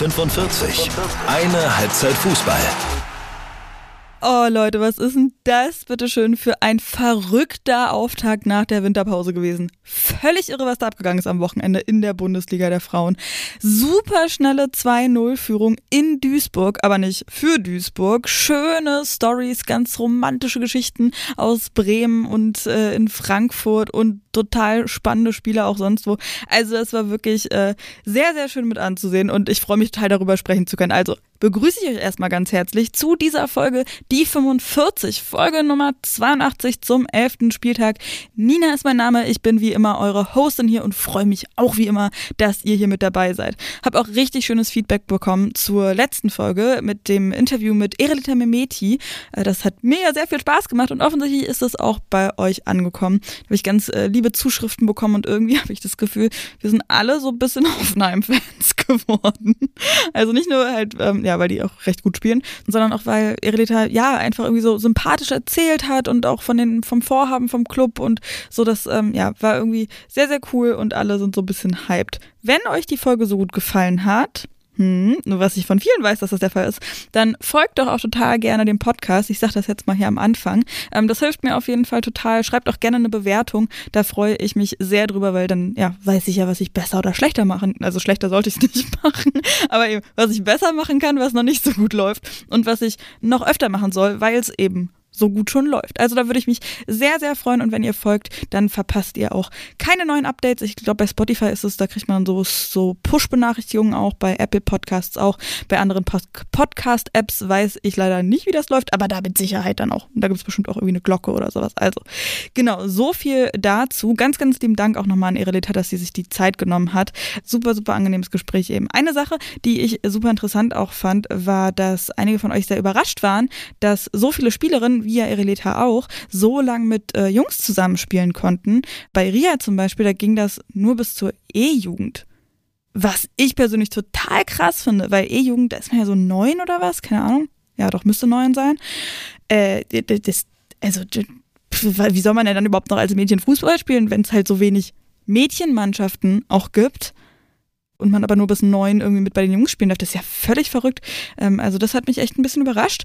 45. Eine Halbzeit Fußball. Oh Leute, was ist denn das bitte schön für ein verrückter Auftakt nach der Winterpause gewesen? Völlig irre, was da abgegangen ist am Wochenende in der Bundesliga der Frauen. Super schnelle 2-0-Führung in Duisburg, aber nicht für Duisburg. Schöne Stories, ganz romantische Geschichten aus Bremen und äh, in Frankfurt und total spannende Spiele auch sonst wo. Also es war wirklich äh, sehr, sehr schön mit anzusehen und ich freue mich total darüber sprechen zu können. Also begrüße ich euch erstmal ganz herzlich zu dieser Folge, die 45, Folge Nummer 82 zum 11. Spieltag. Nina ist mein Name, ich bin wie immer eure Hostin hier und freue mich auch wie immer, dass ihr hier mit dabei seid. Hab auch richtig schönes Feedback bekommen zur letzten Folge mit dem Interview mit Erelita Memeti. Äh, das hat mir ja sehr viel Spaß gemacht und offensichtlich ist es auch bei euch angekommen. Da habe ich ganz äh, liebe Zuschriften bekommen und irgendwie habe ich das Gefühl, wir sind alle so ein bisschen Hoffenheim-Fans geworden. Also nicht nur halt, ähm, ja, weil die auch recht gut spielen, sondern auch, weil Erelita ja einfach irgendwie so sympathisch erzählt hat und auch von den, vom Vorhaben vom Club und so, das ähm, ja, war irgendwie sehr, sehr cool und alle sind so ein bisschen hyped. Wenn euch die Folge so gut gefallen hat, hm, nur was ich von vielen weiß, dass das der Fall ist, dann folgt doch auch total gerne dem Podcast. Ich sage das jetzt mal hier am Anfang. Ähm, das hilft mir auf jeden Fall total. Schreibt auch gerne eine Bewertung. Da freue ich mich sehr drüber, weil dann ja weiß ich ja, was ich besser oder schlechter machen. Also schlechter sollte ich es nicht machen, aber eben, was ich besser machen kann, was noch nicht so gut läuft und was ich noch öfter machen soll, weil es eben so gut schon läuft. Also da würde ich mich sehr, sehr freuen und wenn ihr folgt, dann verpasst ihr auch keine neuen Updates. Ich glaube, bei Spotify ist es, da kriegt man so, so Push-Benachrichtigungen auch, bei Apple Podcasts auch, bei anderen Podcast-Apps weiß ich leider nicht, wie das läuft, aber da mit Sicherheit dann auch. Und da gibt es bestimmt auch irgendwie eine Glocke oder sowas. Also genau, so viel dazu. Ganz, ganz lieben Dank auch nochmal an Erelita, dass sie sich die Zeit genommen hat. Super, super angenehmes Gespräch eben. Eine Sache, die ich super interessant auch fand, war, dass einige von euch sehr überrascht waren, dass so viele Spielerinnen wie ja Ereleta auch, so lang mit äh, Jungs zusammenspielen konnten. Bei Ria zum Beispiel, da ging das nur bis zur E-Jugend. Was ich persönlich total krass finde, weil E-Jugend, da ist man ja so neun oder was, keine Ahnung. Ja, doch, müsste neun sein. Äh, das, also, wie soll man denn dann überhaupt noch als Mädchen Fußball spielen, wenn es halt so wenig Mädchenmannschaften auch gibt? und man aber nur bis neun irgendwie mit bei den Jungs spielen darf, das ist ja völlig verrückt. Ähm, also das hat mich echt ein bisschen überrascht.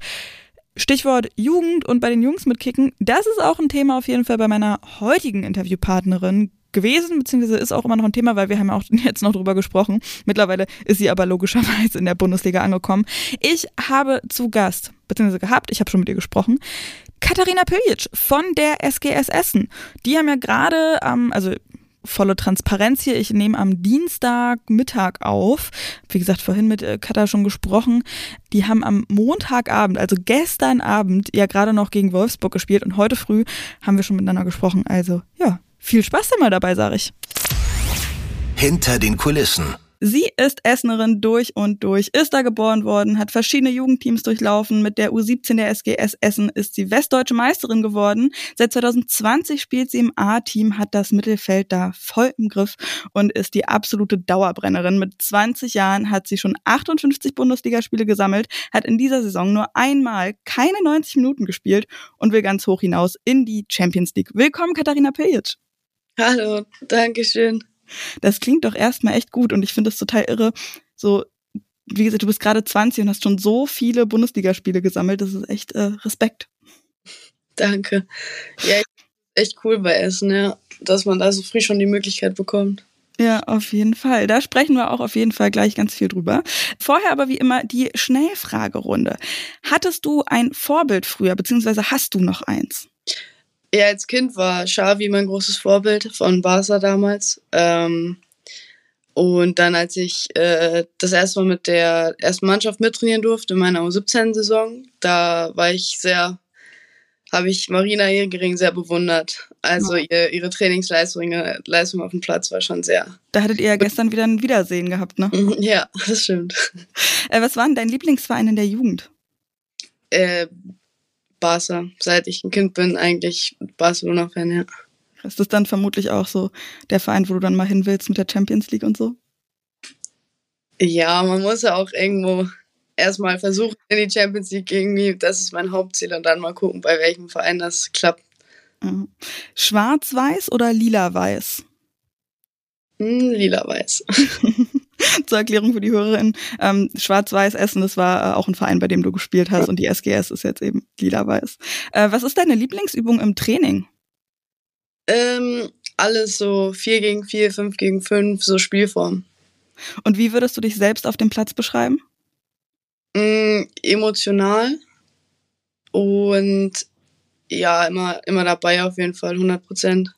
Stichwort Jugend und bei den Jungs mitkicken, das ist auch ein Thema auf jeden Fall bei meiner heutigen Interviewpartnerin gewesen, beziehungsweise ist auch immer noch ein Thema, weil wir haben ja auch jetzt noch drüber gesprochen. Mittlerweile ist sie aber logischerweise in der Bundesliga angekommen. Ich habe zu Gast, beziehungsweise gehabt, ich habe schon mit ihr gesprochen, Katharina Piljic von der SGS Essen. Die haben ja gerade, ähm, also volle Transparenz hier. Ich nehme am Dienstagmittag auf. Wie gesagt, vorhin mit äh, Katha schon gesprochen. Die haben am Montagabend, also gestern Abend, ja gerade noch gegen Wolfsburg gespielt und heute früh haben wir schon miteinander gesprochen. Also ja, viel Spaß mal dabei, sage ich. Hinter den Kulissen. Sie ist Essenerin durch und durch, ist da geboren worden, hat verschiedene Jugendteams durchlaufen. Mit der U17 der SGS Essen ist sie westdeutsche Meisterin geworden. Seit 2020 spielt sie im A-Team, hat das Mittelfeld da voll im Griff und ist die absolute Dauerbrennerin. Mit 20 Jahren hat sie schon 58 Bundesligaspiele gesammelt, hat in dieser Saison nur einmal keine 90 Minuten gespielt und will ganz hoch hinaus in die Champions League. Willkommen, Katharina Piljic. Hallo, danke schön. Das klingt doch erstmal echt gut und ich finde es total irre. So, wie gesagt, du bist gerade 20 und hast schon so viele Bundesligaspiele gesammelt. Das ist echt äh, Respekt. Danke. Ja, echt cool bei Essen, ja, dass man da so früh schon die Möglichkeit bekommt. Ja, auf jeden Fall. Da sprechen wir auch auf jeden Fall gleich ganz viel drüber. Vorher aber wie immer die Schnellfragerunde. Hattest du ein Vorbild früher, beziehungsweise hast du noch eins? Ja, als Kind war Xavi mein großes Vorbild von Barca damals. Ähm, und dann, als ich äh, das erste Mal mit der ersten Mannschaft mittrainieren durfte, in meiner U17-Saison, da war ich sehr, habe ich Marina Jägering sehr bewundert. Also ja. ihr, ihre Trainingsleistung Leistung auf dem Platz war schon sehr. Da hattet ihr ja gestern wieder ein Wiedersehen gehabt, ne? Ja, das stimmt. Äh, was war denn dein Lieblingsverein in der Jugend? Äh, Barca. Seit ich ein Kind bin, eigentlich Barcelona-Fan, ja. Ist das dann vermutlich auch so der Verein, wo du dann mal hin willst mit der Champions League und so? Ja, man muss ja auch irgendwo erstmal versuchen in die Champions League irgendwie. Das ist mein Hauptziel und dann mal gucken, bei welchem Verein das klappt. Schwarz-Weiß oder lila-weiß? Hm, lila-weiß. Zur Erklärung für die Hörerin. Ähm, Schwarz-Weiß Essen, das war äh, auch ein Verein, bei dem du gespielt hast und die SGS ist jetzt eben lila-weiß. Äh, was ist deine Lieblingsübung im Training? Ähm, alles so 4 gegen 4, 5 gegen 5, so Spielform. Und wie würdest du dich selbst auf dem Platz beschreiben? Mm, emotional und ja, immer, immer dabei auf jeden Fall, 100 Prozent.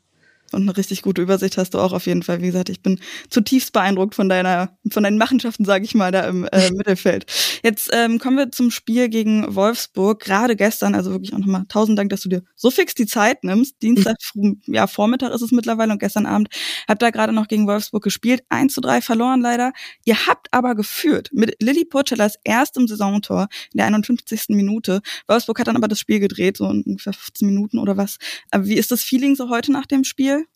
Und eine richtig gute Übersicht hast du auch auf jeden Fall. Wie gesagt, ich bin zutiefst beeindruckt von deiner, von deinen Machenschaften, sage ich mal, da im äh, Mittelfeld. Jetzt ähm, kommen wir zum Spiel gegen Wolfsburg. Gerade gestern, also wirklich auch nochmal tausend Dank, dass du dir so fix die Zeit nimmst. Dienstag, ja, Vormittag ist es mittlerweile und gestern Abend habt ihr gerade noch gegen Wolfsburg gespielt. 1 zu 3 verloren leider. Ihr habt aber geführt mit Lilly Purcellas erstem Saisontor in der 51. Minute. Wolfsburg hat dann aber das Spiel gedreht, so ungefähr 15 Minuten oder was. Aber wie ist das Feeling so heute nach dem Spiel?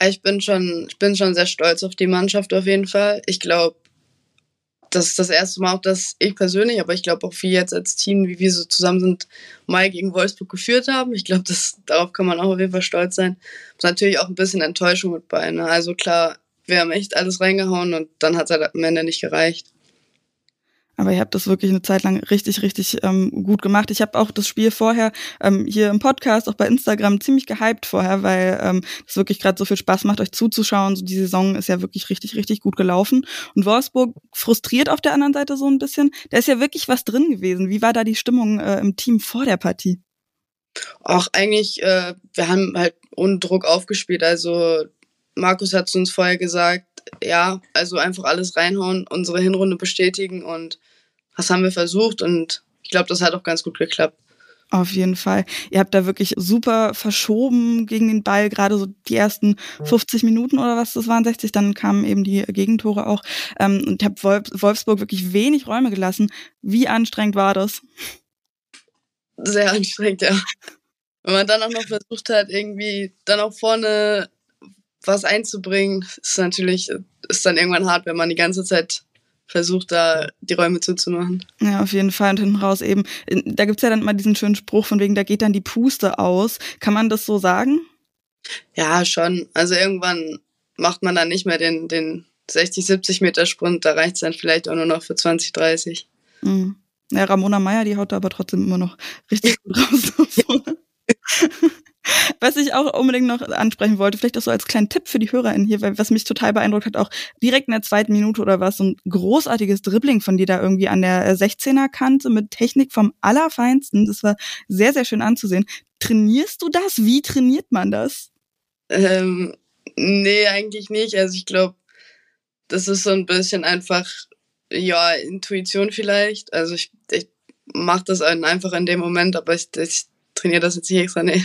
Ich bin schon, ich bin schon sehr stolz auf die Mannschaft auf jeden Fall. Ich glaube, das ist das erste Mal auch, dass ich persönlich, aber ich glaube auch wir jetzt als Team, wie wir so zusammen sind, mal gegen Wolfsburg geführt haben. Ich glaube, darauf kann man auch auf jeden Fall stolz sein. Ist natürlich auch ein bisschen Enttäuschung mit bei. Ne? Also klar, wir haben echt alles reingehauen und dann hat es halt am Ende nicht gereicht. Aber ihr habt das wirklich eine Zeit lang richtig, richtig ähm, gut gemacht. Ich habe auch das Spiel vorher ähm, hier im Podcast, auch bei Instagram ziemlich gehypt vorher, weil ähm, es wirklich gerade so viel Spaß macht, euch zuzuschauen. So die Saison ist ja wirklich richtig, richtig gut gelaufen. Und Wolfsburg frustriert auf der anderen Seite so ein bisschen. Da ist ja wirklich was drin gewesen. Wie war da die Stimmung äh, im Team vor der Partie? Auch eigentlich, äh, wir haben halt ohne Druck aufgespielt. Also Markus hat uns vorher gesagt, ja, also einfach alles reinhauen, unsere Hinrunde bestätigen und das haben wir versucht und ich glaube, das hat auch ganz gut geklappt. Auf jeden Fall. Ihr habt da wirklich super verschoben gegen den Ball, gerade so die ersten 50 Minuten oder was das waren, 60, dann kamen eben die Gegentore auch. Ähm, und habt Wolfsburg wirklich wenig Räume gelassen. Wie anstrengend war das? Sehr anstrengend, ja. Wenn man dann auch noch versucht hat, irgendwie dann auch vorne was einzubringen, ist natürlich, ist dann irgendwann hart, wenn man die ganze Zeit versucht, da die Räume zuzumachen. Ja, auf jeden Fall. Und hinten raus eben, da gibt's ja dann mal diesen schönen Spruch von wegen, da geht dann die Puste aus. Kann man das so sagen? Ja, schon. Also irgendwann macht man dann nicht mehr den, den 60, 70 Meter Sprint, da reicht's dann vielleicht auch nur noch für 20, 30. Mhm. Ja, Ramona Meyer, die haut da aber trotzdem immer noch richtig gut raus. Was ich auch unbedingt noch ansprechen wollte, vielleicht auch so als kleinen Tipp für die HörerInnen hier, weil was mich total beeindruckt hat, auch direkt in der zweiten Minute oder was, so ein großartiges Dribbling von dir da irgendwie an der 16er Kante mit Technik vom Allerfeinsten. Das war sehr, sehr schön anzusehen. Trainierst du das? Wie trainiert man das? Ähm, nee, eigentlich nicht. Also ich glaube, das ist so ein bisschen einfach, ja, Intuition vielleicht. Also ich, ich mache das einfach in dem Moment, aber ich, ich trainiere das jetzt nicht extra, nee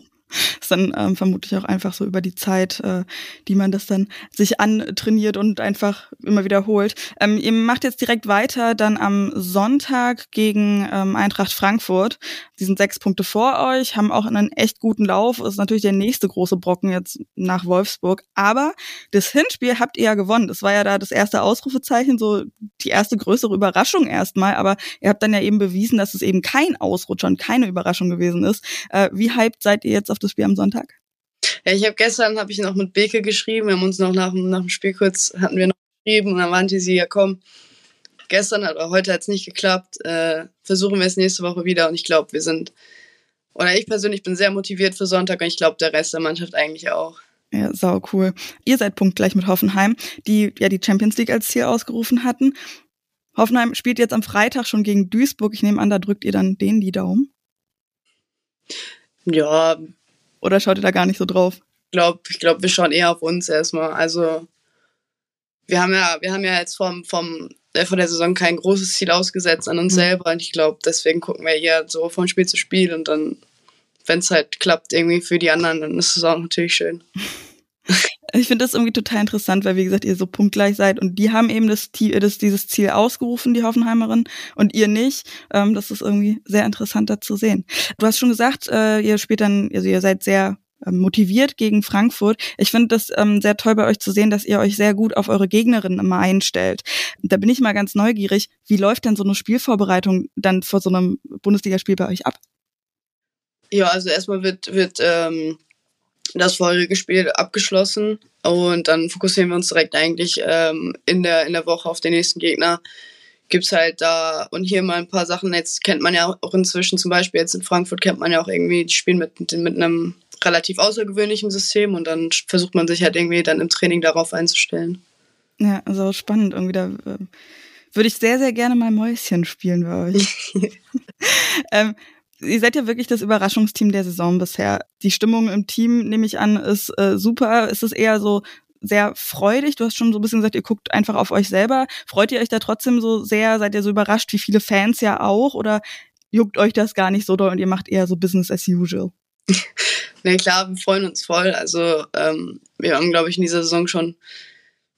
ist dann ähm, vermutlich auch einfach so über die Zeit, äh, die man das dann sich antrainiert und einfach immer wiederholt. Ähm, ihr macht jetzt direkt weiter dann am Sonntag gegen ähm, Eintracht Frankfurt. Die sind sechs Punkte vor euch, haben auch einen echt guten Lauf. Ist natürlich der nächste große Brocken jetzt nach Wolfsburg. Aber das Hinspiel habt ihr ja gewonnen. Das war ja da das erste Ausrufezeichen, so die erste größere Überraschung erstmal. Aber ihr habt dann ja eben bewiesen, dass es eben kein Ausrutscher und keine Überraschung gewesen ist. Äh, wie hyped seid ihr jetzt auf das Spiel am Sonntag? Ja, ich habe gestern habe ich noch mit Beke geschrieben. Wir haben uns noch nach, nach dem Spiel kurz hatten wir noch geschrieben und dann meinte sie ja komm. Gestern hat heute hat es nicht geklappt. Äh, versuchen wir es nächste Woche wieder und ich glaube, wir sind oder ich persönlich bin sehr motiviert für Sonntag und ich glaube der Rest der Mannschaft eigentlich auch. Ja, sau cool. Ihr seid punktgleich mit Hoffenheim, die ja die Champions League als Ziel ausgerufen hatten. Hoffenheim spielt jetzt am Freitag schon gegen Duisburg. Ich nehme an, da drückt ihr dann denen die Daumen. Ja. Oder schaut ihr da gar nicht so drauf? Ich glaube, ich glaub, wir schauen eher auf uns erstmal. Also wir haben ja, wir haben ja jetzt vom, vom, äh, von der Saison kein großes Ziel ausgesetzt an uns mhm. selber. Und ich glaube, deswegen gucken wir eher so von Spiel zu Spiel und dann, wenn es halt klappt, irgendwie für die anderen, dann ist es auch natürlich schön. Ich finde das irgendwie total interessant, weil wie gesagt, ihr so punktgleich seid und die haben eben das, das dieses Ziel ausgerufen, die Hoffenheimerin, und ihr nicht. Ähm, das ist irgendwie sehr interessant da zu sehen. Du hast schon gesagt, äh, ihr spielt dann, also ihr seid sehr ähm, motiviert gegen Frankfurt. Ich finde das ähm, sehr toll bei euch zu sehen, dass ihr euch sehr gut auf eure Gegnerinnen immer einstellt. Da bin ich mal ganz neugierig. Wie läuft denn so eine Spielvorbereitung dann vor so einem Bundesligaspiel bei euch ab? Ja, also erstmal wird, wird ähm, das vorherige Spiel abgeschlossen und dann fokussieren wir uns direkt eigentlich ähm, in, der, in der Woche auf den nächsten Gegner. Gibt's halt da und hier mal ein paar Sachen. Jetzt kennt man ja auch inzwischen zum Beispiel jetzt in Frankfurt kennt man ja auch irgendwie die spielen mit, mit einem relativ außergewöhnlichen System und dann versucht man sich halt irgendwie dann im Training darauf einzustellen. Ja, also spannend irgendwie da. Äh, würde ich sehr, sehr gerne mal Mäuschen spielen bei euch. ähm, ihr seid ja wirklich das Überraschungsteam der Saison bisher. Die Stimmung im Team, nehme ich an, ist äh, super. Ist es eher so sehr freudig? Du hast schon so ein bisschen gesagt, ihr guckt einfach auf euch selber. Freut ihr euch da trotzdem so sehr? Seid ihr so überrascht, wie viele Fans ja auch? Oder juckt euch das gar nicht so doll und ihr macht eher so Business as usual? nee, klar, wir freuen uns voll. Also ähm, wir haben, glaube ich, in dieser Saison schon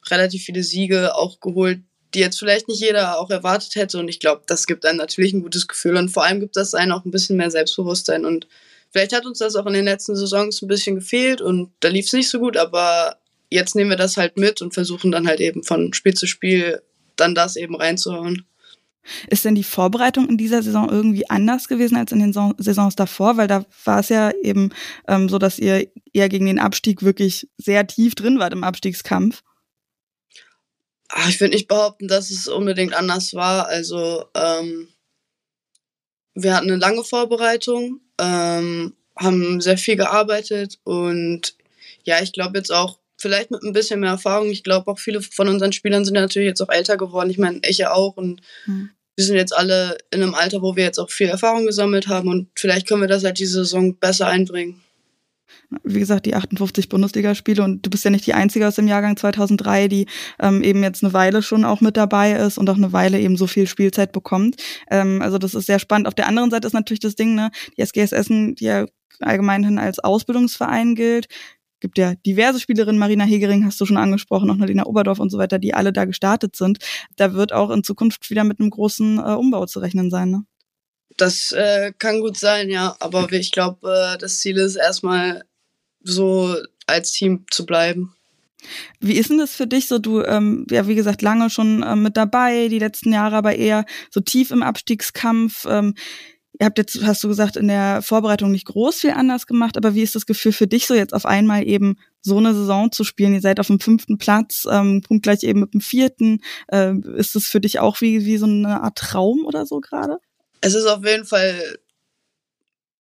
relativ viele Siege auch geholt, die jetzt vielleicht nicht jeder auch erwartet hätte. Und ich glaube, das gibt einem natürlich ein gutes Gefühl. Und vor allem gibt das einen auch ein bisschen mehr Selbstbewusstsein. Und vielleicht hat uns das auch in den letzten Saisons ein bisschen gefehlt und da lief es nicht so gut, aber jetzt nehmen wir das halt mit und versuchen dann halt eben von Spiel zu Spiel dann das eben reinzuhauen. Ist denn die Vorbereitung in dieser Saison irgendwie anders gewesen als in den Saisons davor? Weil da war es ja eben ähm, so, dass ihr eher gegen den Abstieg wirklich sehr tief drin wart im Abstiegskampf. Ach, ich würde nicht behaupten, dass es unbedingt anders war. Also ähm, wir hatten eine lange Vorbereitung, ähm, haben sehr viel gearbeitet und ja, ich glaube jetzt auch vielleicht mit ein bisschen mehr Erfahrung. Ich glaube auch viele von unseren Spielern sind natürlich jetzt auch älter geworden. Ich meine, ich ja auch und mhm. wir sind jetzt alle in einem Alter, wo wir jetzt auch viel Erfahrung gesammelt haben und vielleicht können wir das halt diese Saison besser einbringen wie gesagt, die 58 Bundesligaspiele und du bist ja nicht die Einzige aus dem Jahrgang 2003, die ähm, eben jetzt eine Weile schon auch mit dabei ist und auch eine Weile eben so viel Spielzeit bekommt. Ähm, also das ist sehr spannend. Auf der anderen Seite ist natürlich das Ding, ne, die SGS Essen, die ja allgemeinhin als Ausbildungsverein gilt, gibt ja diverse Spielerinnen, Marina Hegering hast du schon angesprochen, auch Nadina Oberdorf und so weiter, die alle da gestartet sind. Da wird auch in Zukunft wieder mit einem großen äh, Umbau zu rechnen sein, ne? Das äh, kann gut sein, ja. Aber ich glaube, äh, das Ziel ist erstmal so als Team zu bleiben. Wie ist denn das für dich so? Du, ähm, ja, wie gesagt, lange schon ähm, mit dabei, die letzten Jahre aber eher so tief im Abstiegskampf. Ähm, ihr habt jetzt, hast du gesagt, in der Vorbereitung nicht groß viel anders gemacht, aber wie ist das Gefühl für dich so jetzt auf einmal eben so eine Saison zu spielen? Ihr seid auf dem fünften Platz, ähm, punktgleich eben mit dem vierten. Äh, ist das für dich auch wie, wie so eine Art Traum oder so gerade? Es ist auf jeden Fall,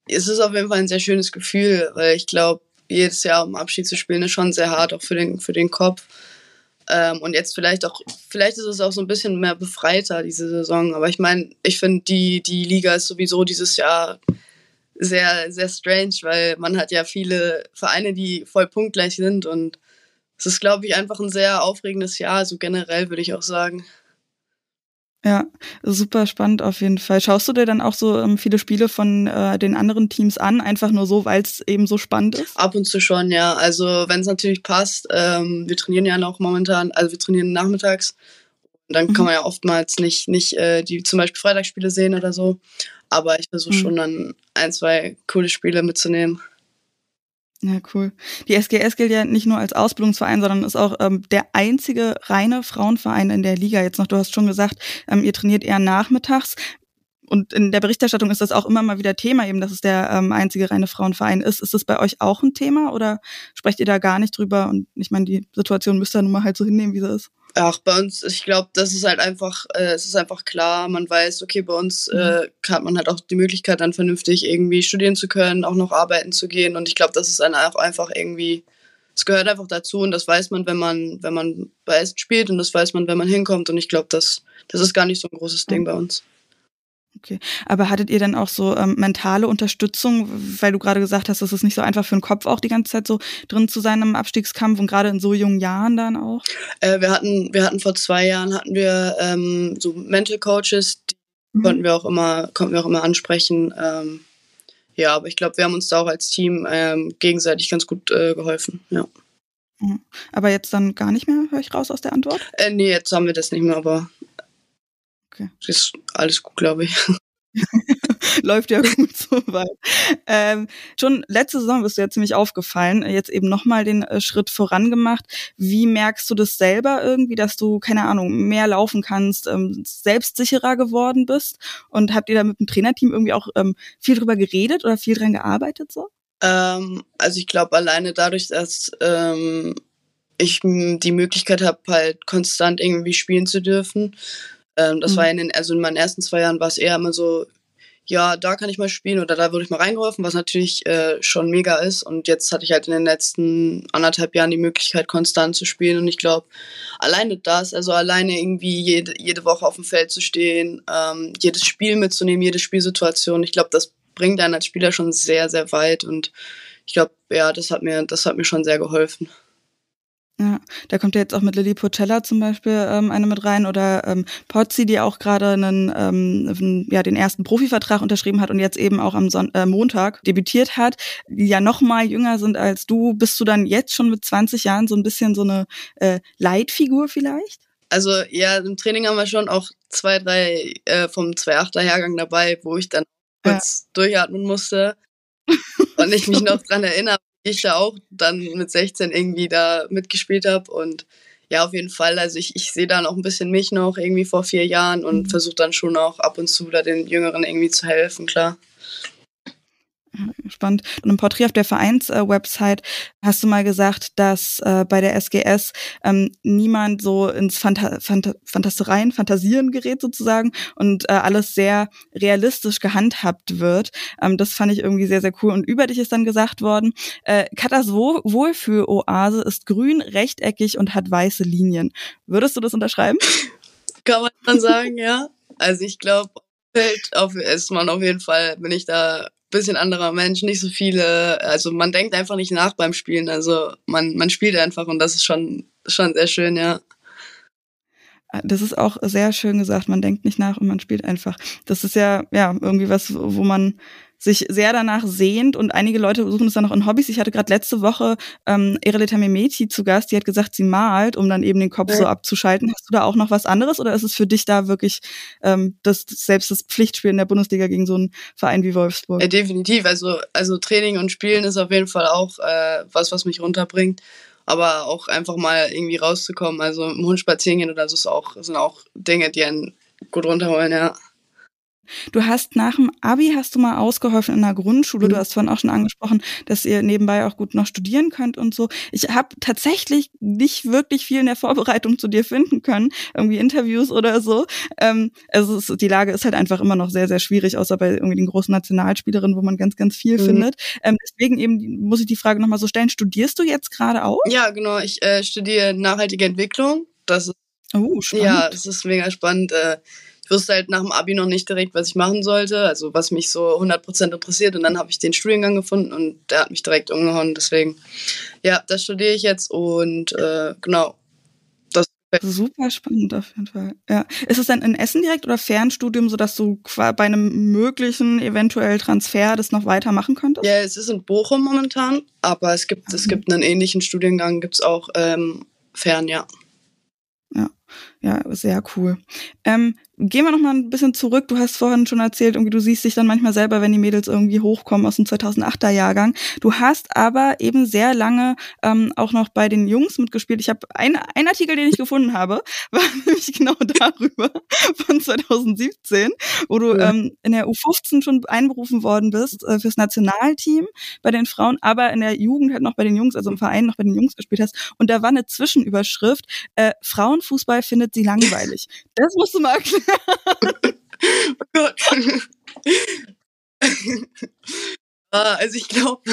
es ist auf jeden Fall ein sehr schönes Gefühl, weil ich glaube, jedes Jahr um Abschied zu spielen, ist schon sehr hart, auch für den, für den Kopf. Ähm, und jetzt vielleicht auch, vielleicht ist es auch so ein bisschen mehr befreiter, diese Saison. Aber ich meine, ich finde, die, die Liga ist sowieso dieses Jahr sehr, sehr strange, weil man hat ja viele Vereine, die voll punktgleich sind. Und es ist, glaube ich, einfach ein sehr aufregendes Jahr, so generell würde ich auch sagen. Ja, super spannend auf jeden Fall. Schaust du dir dann auch so ähm, viele Spiele von äh, den anderen Teams an, einfach nur so, weil es eben so spannend ist? Ab und zu schon, ja. Also wenn es natürlich passt, ähm, wir trainieren ja noch momentan, also wir trainieren nachmittags. Dann mhm. kann man ja oftmals nicht, nicht äh, die zum Beispiel Freitagsspiele sehen oder so. Aber ich versuche mhm. schon dann ein, zwei coole Spiele mitzunehmen. Ja, cool. Die SGS gilt ja nicht nur als Ausbildungsverein, sondern ist auch ähm, der einzige reine Frauenverein in der Liga. Jetzt noch, du hast schon gesagt, ähm, ihr trainiert eher nachmittags. Und in der Berichterstattung ist das auch immer mal wieder Thema, eben, dass es der ähm, einzige reine Frauenverein ist. Ist das bei euch auch ein Thema oder sprecht ihr da gar nicht drüber? Und ich meine, die Situation müsst ihr nun mal halt so hinnehmen, wie sie ist. Ach, bei uns, ich glaube, das ist halt einfach, äh, es ist einfach klar, man weiß, okay, bei uns mhm. äh, hat man halt auch die Möglichkeit, dann vernünftig irgendwie studieren zu können, auch noch arbeiten zu gehen. Und ich glaube, das ist dann auch einfach irgendwie, es gehört einfach dazu und das weiß man, wenn man, wenn man bei Essen spielt und das weiß man, wenn man hinkommt. Und ich glaube, das, das ist gar nicht so ein großes Ding mhm. bei uns. Okay. Aber hattet ihr dann auch so ähm, mentale Unterstützung, weil du gerade gesagt hast, es ist nicht so einfach für den Kopf auch die ganze Zeit so drin zu sein im Abstiegskampf und gerade in so jungen Jahren dann auch? Äh, wir hatten, wir hatten vor zwei Jahren hatten wir ähm, so Mental Coaches, die mhm. konnten wir auch immer, konnten wir auch immer ansprechen. Ähm, ja, aber ich glaube, wir haben uns da auch als Team ähm, gegenseitig ganz gut äh, geholfen. Ja. Mhm. Aber jetzt dann gar nicht mehr, höre ich raus aus der Antwort? Äh, nee, jetzt haben wir das nicht mehr, aber Okay. Ist alles gut, glaube ich. Läuft ja gut so weit. Ähm, schon letzte Saison bist du ja ziemlich aufgefallen, jetzt eben nochmal den äh, Schritt vorangemacht. Wie merkst du das selber irgendwie, dass du, keine Ahnung, mehr laufen kannst, ähm, selbstsicherer geworden bist? Und habt ihr da mit dem Trainerteam irgendwie auch ähm, viel drüber geredet oder viel dran gearbeitet so? Ähm, also ich glaube alleine dadurch, dass ähm, ich die Möglichkeit habe, halt konstant irgendwie spielen zu dürfen. Ähm, das mhm. war in den, also in meinen ersten zwei Jahren war es eher immer so, ja, da kann ich mal spielen oder da würde ich mal reingeworfen, was natürlich äh, schon mega ist. Und jetzt hatte ich halt in den letzten anderthalb Jahren die Möglichkeit, konstant zu spielen. Und ich glaube, alleine das, also alleine irgendwie jede, jede Woche auf dem Feld zu stehen, ähm, jedes Spiel mitzunehmen, jede Spielsituation, ich glaube, das bringt einen als Spieler schon sehr, sehr weit. Und ich glaube, ja, das hat mir, das hat mir schon sehr geholfen. Ja, da kommt ja jetzt auch mit Lilly Pocella zum Beispiel ähm, eine mit rein oder ähm, Pozzi, die auch gerade einen, ähm, ja, den ersten Profivertrag unterschrieben hat und jetzt eben auch am Son äh, Montag debütiert hat, die ja noch mal jünger sind als du. Bist du dann jetzt schon mit 20 Jahren so ein bisschen so eine äh, Leitfigur vielleicht? Also ja, im Training haben wir schon auch zwei, drei äh, vom 2-8er Jahrgang dabei, wo ich dann kurz ja. durchatmen musste und ich mich noch dran erinnere, ich da auch dann mit 16 irgendwie da mitgespielt habe und ja, auf jeden Fall. Also ich, ich sehe dann auch ein bisschen mich noch irgendwie vor vier Jahren und mhm. versuche dann schon auch ab und zu da den Jüngeren irgendwie zu helfen, klar. Spannend. Und im Porträt auf der Vereinswebsite äh, hast du mal gesagt, dass äh, bei der SGS ähm, niemand so ins Phanta Phanta Fantastereien, Fantasieren gerät sozusagen und äh, alles sehr realistisch gehandhabt wird. Ähm, das fand ich irgendwie sehr, sehr cool. Und über dich ist dann gesagt worden, äh, Katas Wohlfühl-Oase ist grün, rechteckig und hat weiße Linien. Würdest du das unterschreiben? Kann man sagen, ja. Also ich glaube, auf, ist man auf jeden Fall, bin ich da bisschen anderer Mensch, nicht so viele, also man denkt einfach nicht nach beim Spielen, also man, man spielt einfach und das ist schon, schon sehr schön, ja. Das ist auch sehr schön gesagt, man denkt nicht nach und man spielt einfach. Das ist ja, ja, irgendwie was, wo man sich sehr danach sehnt und einige Leute suchen es dann noch in Hobbys. Ich hatte gerade letzte Woche ähm, Erelita Memeti zu Gast, die hat gesagt, sie malt, um dann eben den Kopf ja. so abzuschalten. Hast du da auch noch was anderes oder ist es für dich da wirklich ähm, das selbst das Pflichtspiel in der Bundesliga gegen so einen Verein wie Wolfsburg? Ja, definitiv. Also, also Training und Spielen ist auf jeden Fall auch äh, was, was mich runterbringt aber auch einfach mal irgendwie rauszukommen. Also im Hund spazieren gehen oder so ist auch, sind auch Dinge, die einen gut runterholen, ja. Du hast nach dem Abi hast du mal ausgeholfen in der Grundschule. Mhm. Du hast vorhin auch schon angesprochen, dass ihr nebenbei auch gut noch studieren könnt und so. Ich habe tatsächlich nicht wirklich viel in der Vorbereitung zu dir finden können, irgendwie Interviews oder so. Ähm, also es, die Lage ist halt einfach immer noch sehr, sehr schwierig, außer bei irgendwie den großen Nationalspielerinnen, wo man ganz, ganz viel mhm. findet. Ähm, deswegen eben muss ich die Frage nochmal so stellen. Studierst du jetzt gerade auch? Ja, genau. Ich äh, studiere nachhaltige Entwicklung. Das ist, oh, spannend. Ja, es ist mega spannend. Äh, ich wusste halt nach dem Abi noch nicht direkt, was ich machen sollte, also was mich so 100% interessiert. Und dann habe ich den Studiengang gefunden und der hat mich direkt umgehauen. Deswegen, ja, das studiere ich jetzt und äh, genau. Das Super spannend auf jeden Fall. Ja. Ist es dann in Essen direkt oder Fernstudium, sodass du bei einem möglichen eventuell Transfer das noch weitermachen könntest? Ja, es ist in Bochum momentan, aber es gibt, mhm. es gibt einen ähnlichen Studiengang, gibt es auch ähm, fern, ja. Ja, ja, sehr cool. Ähm, Gehen wir noch mal ein bisschen zurück. Du hast vorhin schon erzählt, irgendwie du siehst dich dann manchmal selber, wenn die Mädels irgendwie hochkommen aus dem 2008er Jahrgang. Du hast aber eben sehr lange ähm, auch noch bei den Jungs mitgespielt. Ich habe ein, ein Artikel, den ich gefunden habe, war nämlich genau darüber von 2017, wo du ähm, in der U15 schon einberufen worden bist äh, fürs Nationalteam bei den Frauen, aber in der Jugend halt noch bei den Jungs, also im Verein noch bei den Jungs gespielt hast. Und da war eine Zwischenüberschrift: äh, Frauenfußball findet sie langweilig. Das musst du mal erklären oh Gott. ah, also ich glaube,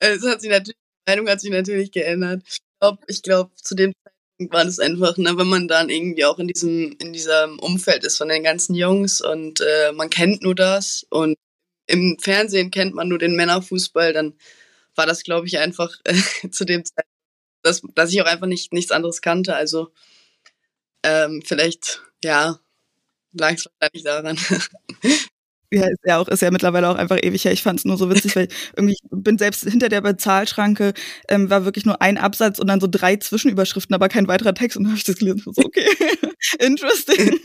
es hat sich natürlich, die Meinung hat sich natürlich geändert. Ich glaube, glaub, zu dem Zeitpunkt war das einfach, ne, wenn man dann irgendwie auch in diesem, in diesem Umfeld ist von den ganzen Jungs und äh, man kennt nur das und im Fernsehen kennt man nur den Männerfußball, dann war das, glaube ich, einfach äh, zu dem Zeitpunkt, dass, dass ich auch einfach nicht, nichts anderes kannte. Also ähm, vielleicht, ja, lag es wahrscheinlich daran. Ja, ist ja auch, ist ja mittlerweile auch einfach ewig her. Ich fand es nur so witzig, weil irgendwie ich bin selbst hinter der Bezahlschranke ähm, war wirklich nur ein Absatz und dann so drei Zwischenüberschriften, aber kein weiterer Text. Und dann habe ich das gelesen und so, okay, interesting.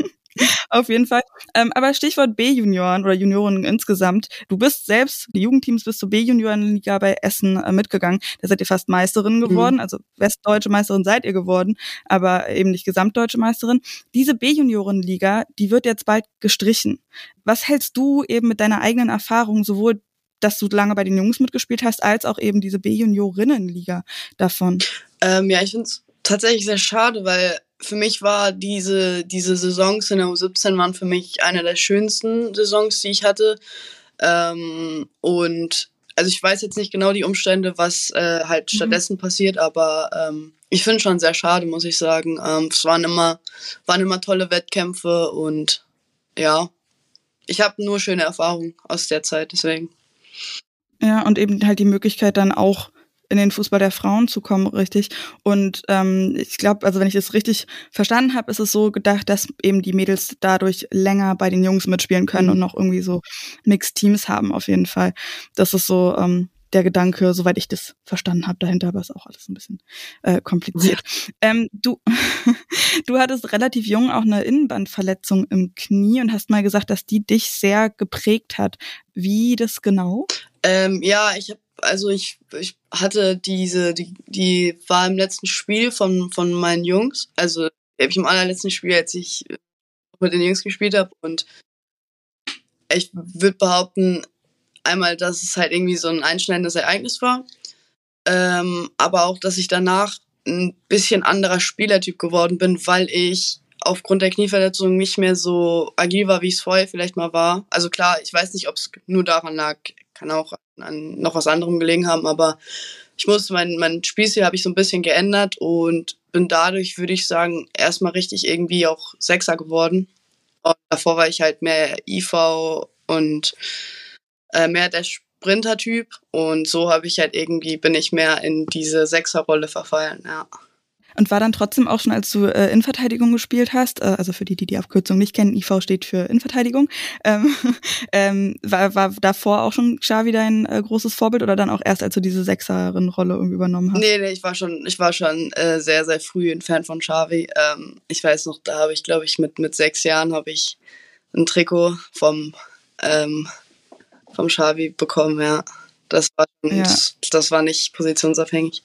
Auf jeden Fall. Ähm, aber Stichwort B-Junioren oder Junioren insgesamt. Du bist selbst, die Jugendteams bis zur B-Juniorenliga bei Essen äh, mitgegangen. Da seid ihr fast Meisterin mhm. geworden. Mhm. Also westdeutsche Meisterin seid ihr geworden, aber eben nicht gesamtdeutsche Meisterin. Diese B-Juniorenliga, die wird jetzt bald gestrichen. Was hältst du eben mit deiner eigenen Erfahrung sowohl dass du lange bei den Jungs mitgespielt hast, als auch eben diese B-Juniorinnenliga davon. Ähm, ja, ich finde es tatsächlich sehr schade, weil für mich war diese, diese Saisons in der U17 waren für mich eine der schönsten Saisons, die ich hatte. Ähm, und also ich weiß jetzt nicht genau die Umstände, was äh, halt mhm. stattdessen passiert, aber ähm, ich finde schon sehr schade, muss ich sagen. Ähm, es waren immer, waren immer tolle Wettkämpfe und ja, ich habe nur schöne Erfahrungen aus der Zeit, deswegen. Ja, und eben halt die Möglichkeit dann auch in den Fußball der Frauen zu kommen, richtig. Und ähm, ich glaube, also wenn ich das richtig verstanden habe, ist es so gedacht, dass eben die Mädels dadurch länger bei den Jungs mitspielen können mhm. und noch irgendwie so Mixed Teams haben auf jeden Fall. Das ist so ähm, der Gedanke, soweit ich das verstanden habe dahinter, aber ist auch alles ein bisschen äh, kompliziert. Ja. Ähm, du, du hattest relativ jung auch eine Innenbandverletzung im Knie und hast mal gesagt, dass die dich sehr geprägt hat. Wie das genau? Ähm, ja, ich habe also ich, ich hatte diese, die, die war im letzten Spiel von, von meinen Jungs. Also habe ich im allerletzten Spiel, als ich mit den Jungs gespielt habe. Und ich würde behaupten, einmal, dass es halt irgendwie so ein einschneidendes Ereignis war. Ähm, aber auch, dass ich danach ein bisschen anderer Spielertyp geworden bin, weil ich aufgrund der Knieverletzung nicht mehr so agil war, wie ich es vorher vielleicht mal war. Also klar, ich weiß nicht, ob es nur daran lag, kann auch an noch was anderem gelegen haben, aber ich musste mein, mein Spielstil habe ich so ein bisschen geändert und bin dadurch, würde ich sagen, erstmal richtig irgendwie auch Sechser geworden. Und davor war ich halt mehr IV und äh, mehr der Sprinter-Typ und so habe ich halt irgendwie, bin ich mehr in diese Sechser-Rolle verfallen, ja. Und war dann trotzdem auch schon, als du äh, Innenverteidigung gespielt hast, äh, also für die, die die Abkürzung nicht kennen, IV steht für Innenverteidigung, ähm, ähm, war, war davor auch schon Xavi dein äh, großes Vorbild oder dann auch erst, als du diese Sechserin-Rolle irgendwie übernommen hast? Nee, nee, ich war schon, ich war schon äh, sehr, sehr früh ein Fan von Xavi. Ähm, ich weiß noch, da habe ich, glaube ich, mit, mit sechs Jahren habe ich ein Trikot vom, ähm, vom Xavi bekommen, ja. Das war, ja. das, das war nicht positionsabhängig.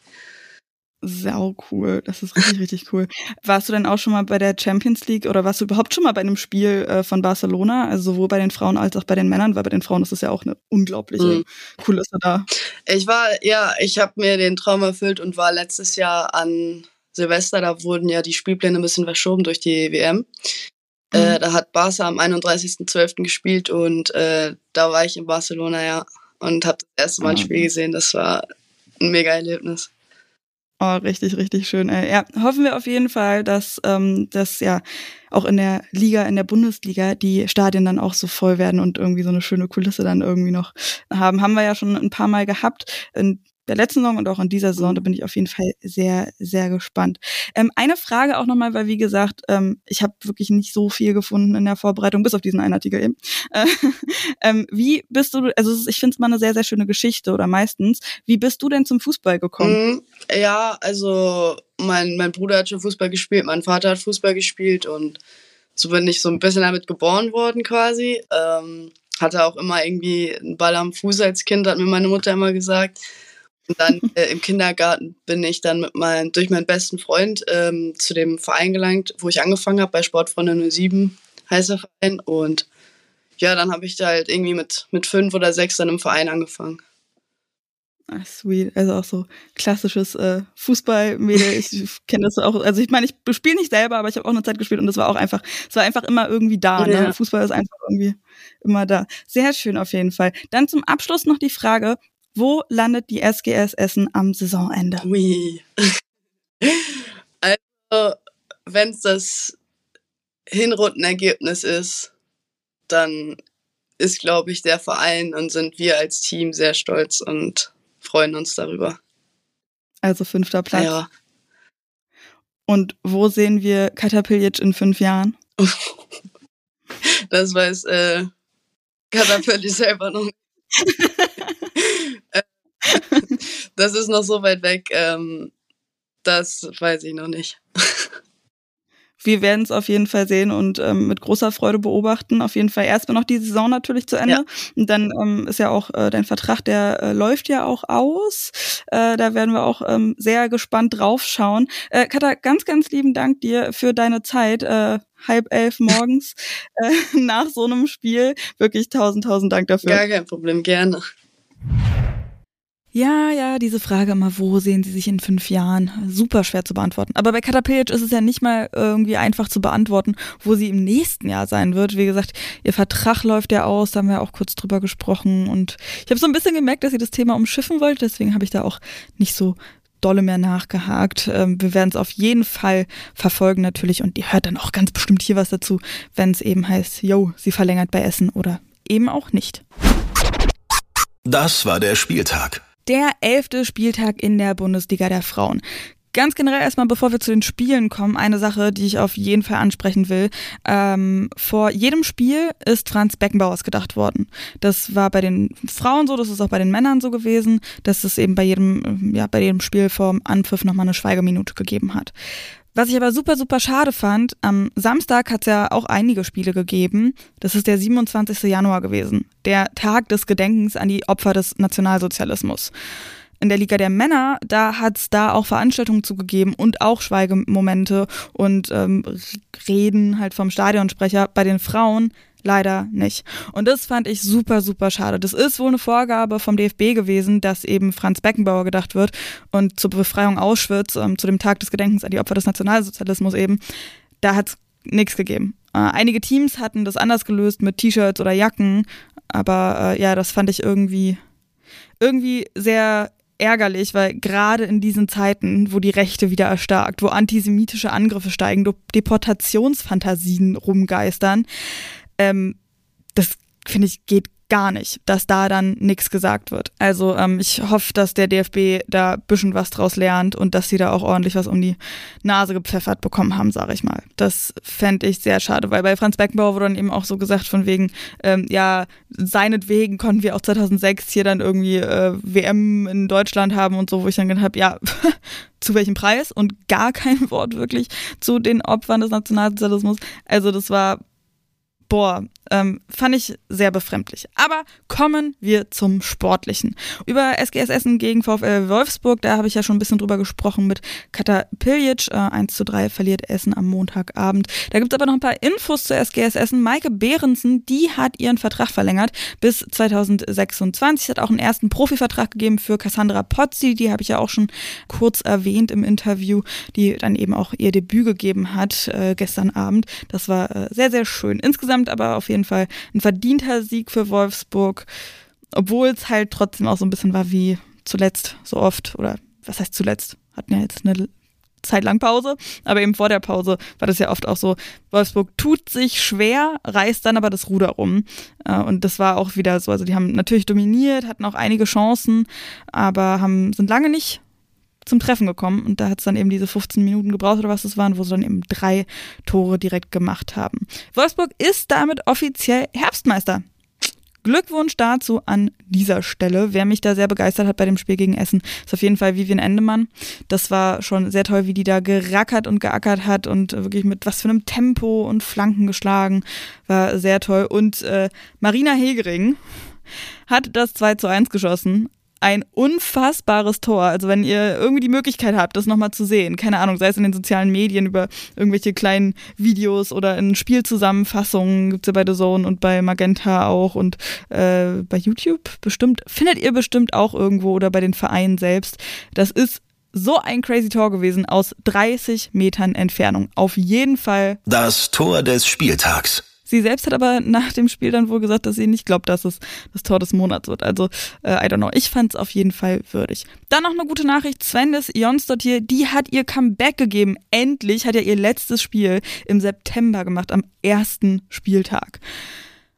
Sau cool. Das ist richtig, richtig cool. Warst du denn auch schon mal bei der Champions League oder warst du überhaupt schon mal bei einem Spiel äh, von Barcelona? Also sowohl bei den Frauen als auch bei den Männern, weil bei den Frauen ist es ja auch eine unglaubliche mhm. Kulisse da. Ich war, ja, ich habe mir den Traum erfüllt und war letztes Jahr an Silvester, da wurden ja die Spielpläne ein bisschen verschoben durch die WM. Äh, mhm. Äh, da hat Barca am 31.12. gespielt und äh, da war ich in Barcelona, ja, und habe das erste Mal ein ah. Spiel gesehen. Das war ein mega Erlebnis. Oh, richtig, richtig schön. Ey. Ja, hoffen wir auf jeden Fall, dass ähm, das ja auch in der Liga, in der Bundesliga, die Stadien dann auch so voll werden und irgendwie so eine schöne Kulisse dann irgendwie noch haben. Haben wir ja schon ein paar Mal gehabt. In der letzten Saison und auch in dieser Saison. Da bin ich auf jeden Fall sehr, sehr gespannt. Ähm, eine Frage auch nochmal, weil wie gesagt, ähm, ich habe wirklich nicht so viel gefunden in der Vorbereitung, bis auf diesen einen Artikel eben. Äh, ähm, wie bist du, also ich finde es mal eine sehr, sehr schöne Geschichte oder meistens. Wie bist du denn zum Fußball gekommen? Mm, ja, also mein, mein Bruder hat schon Fußball gespielt, mein Vater hat Fußball gespielt und so bin ich so ein bisschen damit geboren worden quasi. Ähm, hatte auch immer irgendwie einen Ball am Fuß als Kind, hat mir meine Mutter immer gesagt. Und dann äh, im Kindergarten bin ich dann mit mein, durch meinen besten Freund ähm, zu dem Verein gelangt, wo ich angefangen habe, bei Sportfreunde 07, heißer Verein. Und ja, dann habe ich da halt irgendwie mit, mit fünf oder sechs dann im Verein angefangen. Ah, sweet. Also auch so klassisches äh, Fußballmädel. Ich kenne das auch. Also ich meine, ich spiele nicht selber, aber ich habe auch eine Zeit gespielt und das war auch einfach, es war einfach immer irgendwie da. Ne? Ja. Fußball ist einfach irgendwie immer da. Sehr schön auf jeden Fall. Dann zum Abschluss noch die Frage, wo landet die SGS Essen am Saisonende? Ui. Also, wenn es das Hinrundenergebnis ist, dann ist, glaube ich, der Verein und sind wir als Team sehr stolz und freuen uns darüber. Also fünfter Platz. Ja. Und wo sehen wir Katapiljic in fünf Jahren? das weiß äh, Katapiljic selber noch nicht. das ist noch so weit weg. Ähm, das weiß ich noch nicht. Wir werden es auf jeden Fall sehen und ähm, mit großer Freude beobachten. Auf jeden Fall erstmal noch die Saison natürlich zu Ende. Ja. Und dann ähm, ist ja auch äh, dein Vertrag, der äh, läuft ja auch aus. Äh, da werden wir auch ähm, sehr gespannt drauf schauen. Äh, Katha, ganz, ganz lieben Dank dir für deine Zeit. Äh, halb elf morgens äh, nach so einem Spiel. Wirklich tausend, tausend Dank dafür. Gar kein Problem, gerne. Ja, ja, diese Frage immer, wo sehen Sie sich in fünf Jahren? Super schwer zu beantworten. Aber bei Katapilic ist es ja nicht mal irgendwie einfach zu beantworten, wo sie im nächsten Jahr sein wird. Wie gesagt, ihr Vertrag läuft ja aus, da haben wir auch kurz drüber gesprochen. Und ich habe so ein bisschen gemerkt, dass sie das Thema umschiffen wollte, deswegen habe ich da auch nicht so dolle mehr nachgehakt. Ähm, wir werden es auf jeden Fall verfolgen natürlich und ihr hört dann auch ganz bestimmt hier was dazu, wenn es eben heißt, yo, sie verlängert bei Essen oder eben auch nicht. Das war der Spieltag. Der elfte Spieltag in der Bundesliga der Frauen. Ganz generell erstmal, bevor wir zu den Spielen kommen, eine Sache, die ich auf jeden Fall ansprechen will. Ähm, vor jedem Spiel ist Franz Beckenbauer ausgedacht worden. Das war bei den Frauen so, das ist auch bei den Männern so gewesen, dass es eben bei jedem, ja, bei jedem Spiel vor Anpfiff nochmal eine Schweigeminute gegeben hat. Was ich aber super, super schade fand, am Samstag hat es ja auch einige Spiele gegeben. Das ist der 27. Januar gewesen, der Tag des Gedenkens an die Opfer des Nationalsozialismus. In der Liga der Männer, da hat es da auch Veranstaltungen zugegeben und auch Schweigemomente und ähm, Reden halt vom Stadionsprecher. Bei den Frauen leider nicht. Und das fand ich super, super schade. Das ist wohl eine Vorgabe vom DFB gewesen, dass eben Franz Beckenbauer gedacht wird und zur Befreiung Auschwitz, ähm, zu dem Tag des Gedenkens an die Opfer des Nationalsozialismus eben, da hat es nichts gegeben. Äh, einige Teams hatten das anders gelöst mit T-Shirts oder Jacken, aber äh, ja, das fand ich irgendwie, irgendwie sehr ärgerlich, weil gerade in diesen Zeiten, wo die Rechte wieder erstarkt, wo antisemitische Angriffe steigen, Deportationsfantasien rumgeistern, ähm, das finde ich geht gar nicht, dass da dann nichts gesagt wird. Also ähm, ich hoffe, dass der DFB da ein bisschen was draus lernt und dass sie da auch ordentlich was um die Nase gepfeffert bekommen haben, sage ich mal. Das fände ich sehr schade, weil bei Franz Beckenbauer wurde dann eben auch so gesagt von wegen, ähm, ja, seinetwegen konnten wir auch 2006 hier dann irgendwie äh, WM in Deutschland haben und so, wo ich dann gedacht habe, ja, zu welchem Preis und gar kein Wort wirklich zu den Opfern des Nationalsozialismus. Also das war boah, ähm, fand ich sehr befremdlich. Aber kommen wir zum Sportlichen. Über SGS Essen gegen VfL Wolfsburg, da habe ich ja schon ein bisschen drüber gesprochen mit Kata Piljic. Äh, 1 zu 3 verliert Essen am Montagabend. Da gibt es aber noch ein paar Infos zu SGS Essen. Maike Behrensen, die hat ihren Vertrag verlängert bis 2026. Hat auch einen ersten Profivertrag gegeben für Cassandra Pozzi. Die habe ich ja auch schon kurz erwähnt im Interview, die dann eben auch ihr Debüt gegeben hat äh, gestern Abend. Das war äh, sehr, sehr schön. Insgesamt aber auf jeden Fall ein verdienter Sieg für Wolfsburg, obwohl es halt trotzdem auch so ein bisschen war wie zuletzt so oft oder was heißt zuletzt? Hatten ja jetzt eine Zeit lang Pause, aber eben vor der Pause war das ja oft auch so, Wolfsburg tut sich schwer, reißt dann aber das Ruder rum äh, und das war auch wieder so, also die haben natürlich dominiert, hatten auch einige Chancen, aber haben, sind lange nicht zum Treffen gekommen und da hat es dann eben diese 15 Minuten gebraucht oder was es waren, wo sie dann eben drei Tore direkt gemacht haben. Wolfsburg ist damit offiziell Herbstmeister. Glückwunsch dazu an dieser Stelle. Wer mich da sehr begeistert hat bei dem Spiel gegen Essen, ist auf jeden Fall Vivian Endemann. Das war schon sehr toll, wie die da gerackert und geackert hat und wirklich mit was für einem Tempo und Flanken geschlagen. War sehr toll. Und äh, Marina Hegering hat das 2 zu 1 geschossen ein unfassbares Tor. Also wenn ihr irgendwie die Möglichkeit habt, das nochmal zu sehen, keine Ahnung, sei es in den sozialen Medien über irgendwelche kleinen Videos oder in Spielzusammenfassungen, gibt's ja bei The Zone und bei Magenta auch und äh, bei YouTube bestimmt, findet ihr bestimmt auch irgendwo oder bei den Vereinen selbst. Das ist so ein crazy Tor gewesen aus 30 Metern Entfernung. Auf jeden Fall. Das Tor des Spieltags. Sie selbst hat aber nach dem Spiel dann wohl gesagt, dass sie nicht glaubt, dass es das Tor des Monats wird. Also, äh, I don't know. Ich fand es auf jeden Fall würdig. Dann noch eine gute Nachricht. Svendes Jonsdottir, die hat ihr Comeback gegeben. Endlich hat ja ihr letztes Spiel im September gemacht, am ersten Spieltag.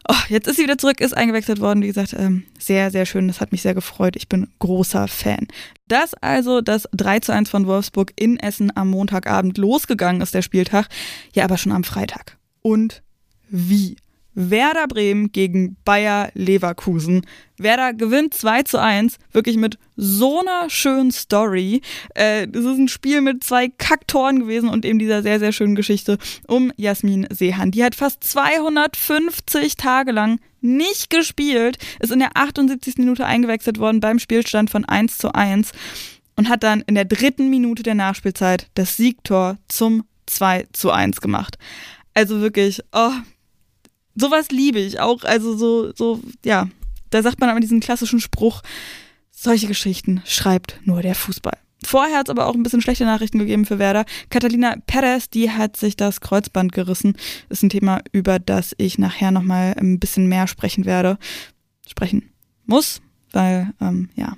Oh, jetzt ist sie wieder zurück, ist eingewechselt worden. Wie gesagt, ähm, sehr, sehr schön. Das hat mich sehr gefreut. Ich bin großer Fan. Das also das 3 zu 1 von Wolfsburg in Essen am Montagabend losgegangen ist, der Spieltag. Ja, aber schon am Freitag. Und wie. Werder Bremen gegen Bayer Leverkusen. Werder gewinnt 2 zu 1, wirklich mit so einer schönen Story. Äh, ist ein Spiel mit zwei Kacktoren gewesen und eben dieser sehr, sehr schönen Geschichte um Jasmin Sehan. Die hat fast 250 Tage lang nicht gespielt, ist in der 78. Minute eingewechselt worden beim Spielstand von 1 zu 1 und hat dann in der dritten Minute der Nachspielzeit das Siegtor zum 2 zu 1 gemacht. Also wirklich, oh, sowas liebe ich auch. Also so, so, ja, da sagt man aber diesen klassischen Spruch, solche Geschichten schreibt nur der Fußball. Vorher hat es aber auch ein bisschen schlechte Nachrichten gegeben für Werder. Catalina Perez, die hat sich das Kreuzband gerissen. Ist ein Thema, über das ich nachher nochmal ein bisschen mehr sprechen werde. Sprechen muss, weil, ähm, ja,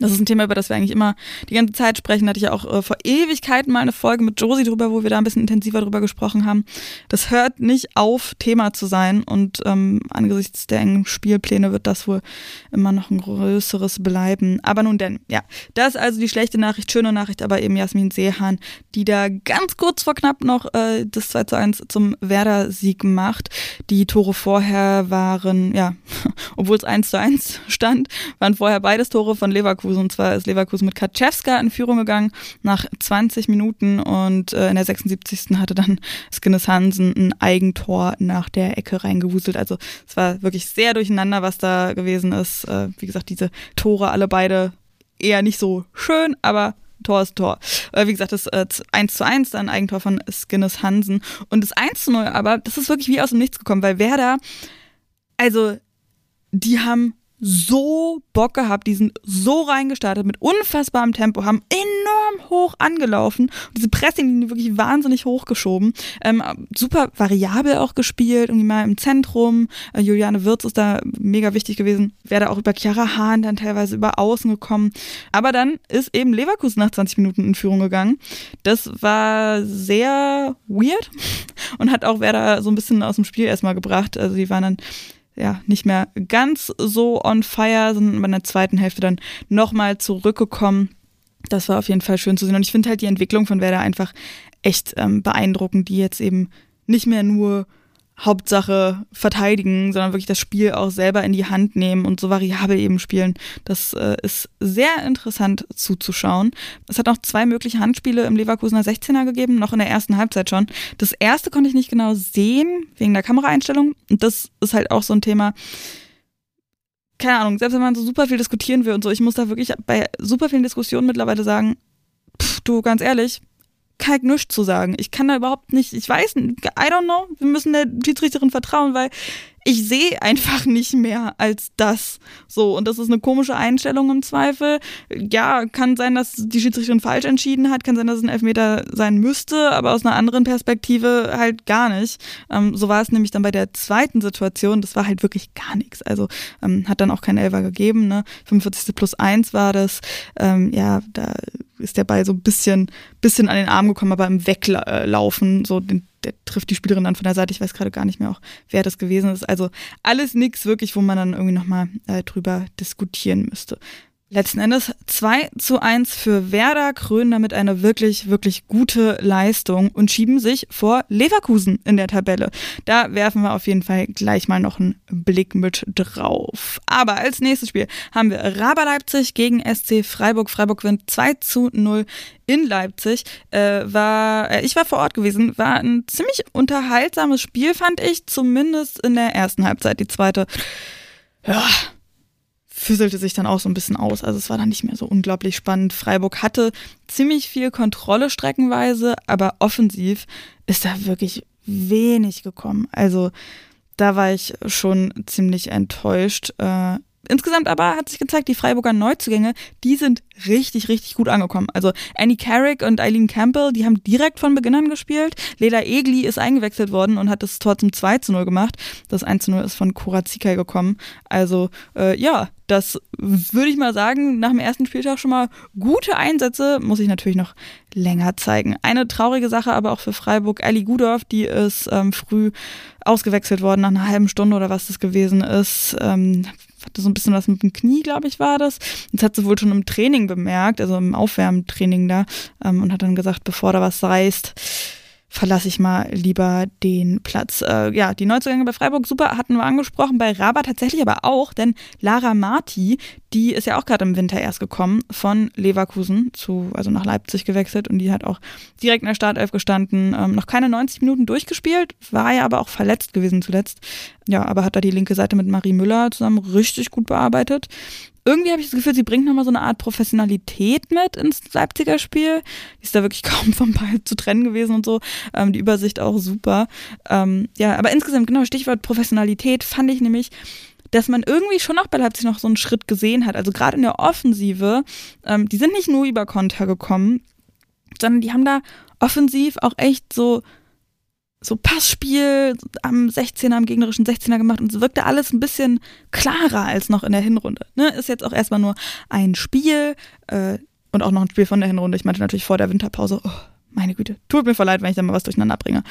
das ist ein Thema, über das wir eigentlich immer die ganze Zeit sprechen. Da hatte ich ja auch äh, vor Ewigkeiten mal eine Folge mit Josie drüber, wo wir da ein bisschen intensiver drüber gesprochen haben. Das hört nicht auf, Thema zu sein. Und ähm, angesichts der engen Spielpläne wird das wohl immer noch ein größeres bleiben. Aber nun denn, ja. Das ist also die schlechte Nachricht, schöne Nachricht, aber eben Jasmin Seehan, die da ganz kurz vor knapp noch äh, das 2 zu 1 zum Werder-Sieg macht. Die Tore vorher waren, ja, obwohl es 1 zu 1 stand, waren vorher beides Tore von Leverkusen Leverkusen. Und zwar ist Leverkusen mit Kaczewska in Führung gegangen nach 20 Minuten und äh, in der 76. hatte dann Skinnes Hansen ein Eigentor nach der Ecke reingewuselt. Also es war wirklich sehr durcheinander, was da gewesen ist. Äh, wie gesagt, diese Tore alle beide eher nicht so schön, aber Tor ist Tor. Äh, wie gesagt, das äh, 1 zu 1, dann Eigentor von Skinnes Hansen. Und das 1 zu 0 aber, das ist wirklich wie aus dem Nichts gekommen, weil Werder, also die haben so Bock gehabt, die sind so reingestartet mit unfassbarem Tempo, haben enorm hoch angelaufen. diese Pressinglinie wirklich wahnsinnig hochgeschoben. Ähm, super variabel auch gespielt, irgendwie mal im Zentrum. Äh, Juliane Wirz ist da mega wichtig gewesen. Wäre da auch über Chiara Hahn dann teilweise über Außen gekommen. Aber dann ist eben Leverkusen nach 20 Minuten in Führung gegangen. Das war sehr weird und hat auch Werder so ein bisschen aus dem Spiel erstmal gebracht. Also die waren dann ja, nicht mehr ganz so on fire, sondern in der zweiten Hälfte dann nochmal zurückgekommen. Das war auf jeden Fall schön zu sehen. Und ich finde halt die Entwicklung von Werder einfach echt ähm, beeindruckend, die jetzt eben nicht mehr nur Hauptsache verteidigen, sondern wirklich das Spiel auch selber in die Hand nehmen und so variabel eben spielen. Das äh, ist sehr interessant zuzuschauen. Es hat noch zwei mögliche Handspiele im Leverkusener 16er gegeben, noch in der ersten Halbzeit schon. Das erste konnte ich nicht genau sehen, wegen der Kameraeinstellung. Und das ist halt auch so ein Thema, keine Ahnung, selbst wenn man so super viel diskutieren will und so, ich muss da wirklich bei super vielen Diskussionen mittlerweile sagen, pff, du, ganz ehrlich, kann ich nichts zu sagen. Ich kann da überhaupt nicht, ich weiß, I don't know, wir müssen der Schiedsrichterin vertrauen, weil ich sehe einfach nicht mehr als das. So, und das ist eine komische Einstellung im Zweifel. Ja, kann sein, dass die Schiedsrichterin falsch entschieden hat, kann sein, dass es ein Elfmeter sein müsste, aber aus einer anderen Perspektive halt gar nicht. Ähm, so war es nämlich dann bei der zweiten Situation, das war halt wirklich gar nichts. Also ähm, hat dann auch kein Elfer gegeben, ne? 45. plus 1 war das. Ähm, ja, da ist der Ball so ein bisschen, bisschen an den Arm gekommen, aber im Weglaufen, so den, der trifft die Spielerin dann von der Seite. Ich weiß gerade gar nicht mehr auch, wer das gewesen ist. Also alles nichts wirklich, wo man dann irgendwie nochmal äh, drüber diskutieren müsste. Letzten Endes 2 zu 1 für Werder, krönen damit eine wirklich, wirklich gute Leistung und schieben sich vor Leverkusen in der Tabelle. Da werfen wir auf jeden Fall gleich mal noch einen Blick mit drauf. Aber als nächstes Spiel haben wir Raber Leipzig gegen SC Freiburg. Freiburg gewinnt 2 zu 0 in Leipzig. Äh, war, äh, ich war vor Ort gewesen, war ein ziemlich unterhaltsames Spiel, fand ich, zumindest in der ersten Halbzeit. Die zweite, ja, füsselte sich dann auch so ein bisschen aus. Also es war dann nicht mehr so unglaublich spannend. Freiburg hatte ziemlich viel Kontrolle streckenweise, aber offensiv ist da wirklich wenig gekommen. Also da war ich schon ziemlich enttäuscht. Äh, Insgesamt aber hat sich gezeigt, die Freiburger Neuzugänge, die sind richtig, richtig gut angekommen. Also Annie Carrick und Eileen Campbell, die haben direkt von Beginn an gespielt. Leda Egli ist eingewechselt worden und hat das Tor zum 2 zu 0 gemacht. Das 1 zu 0 ist von Korazikai gekommen. Also äh, ja, das würde ich mal sagen, nach dem ersten Spieltag schon mal gute Einsätze, muss ich natürlich noch länger zeigen. Eine traurige Sache aber auch für Freiburg. Ali Gudorf, die ist ähm, früh ausgewechselt worden, nach einer halben Stunde oder was das gewesen ist. Ähm, hatte so ein bisschen was mit dem Knie, glaube ich, war das. Das hat sie wohl schon im Training bemerkt, also im Aufwärmtraining da, ähm, und hat dann gesagt, bevor da was reißt, verlasse ich mal lieber den Platz. Äh, ja, die Neuzugänge bei Freiburg, super, hatten wir angesprochen, bei Rabat tatsächlich aber auch, denn Lara Marti, die ist ja auch gerade im Winter erst gekommen von Leverkusen zu, also nach Leipzig gewechselt und die hat auch direkt in der Startelf gestanden, ähm, noch keine 90 Minuten durchgespielt, war ja aber auch verletzt gewesen zuletzt. Ja, aber hat da die linke Seite mit Marie Müller zusammen richtig gut bearbeitet irgendwie habe ich das Gefühl, sie bringt nochmal so eine Art Professionalität mit ins Leipziger Spiel. Die ist da wirklich kaum vom Ball zu trennen gewesen und so. Ähm, die Übersicht auch super. Ähm, ja, aber insgesamt, genau, Stichwort Professionalität fand ich nämlich, dass man irgendwie schon auch bei Leipzig noch so einen Schritt gesehen hat. Also gerade in der Offensive, ähm, die sind nicht nur über Konter gekommen, sondern die haben da offensiv auch echt so so Passspiel am 16er, am gegnerischen 16er gemacht und es wirkte alles ein bisschen klarer als noch in der Hinrunde. Ne? Ist jetzt auch erstmal nur ein Spiel äh, und auch noch ein Spiel von der Hinrunde. Ich meinte natürlich vor der Winterpause, oh, meine Güte, tut mir voll leid, wenn ich da mal was durcheinander bringe.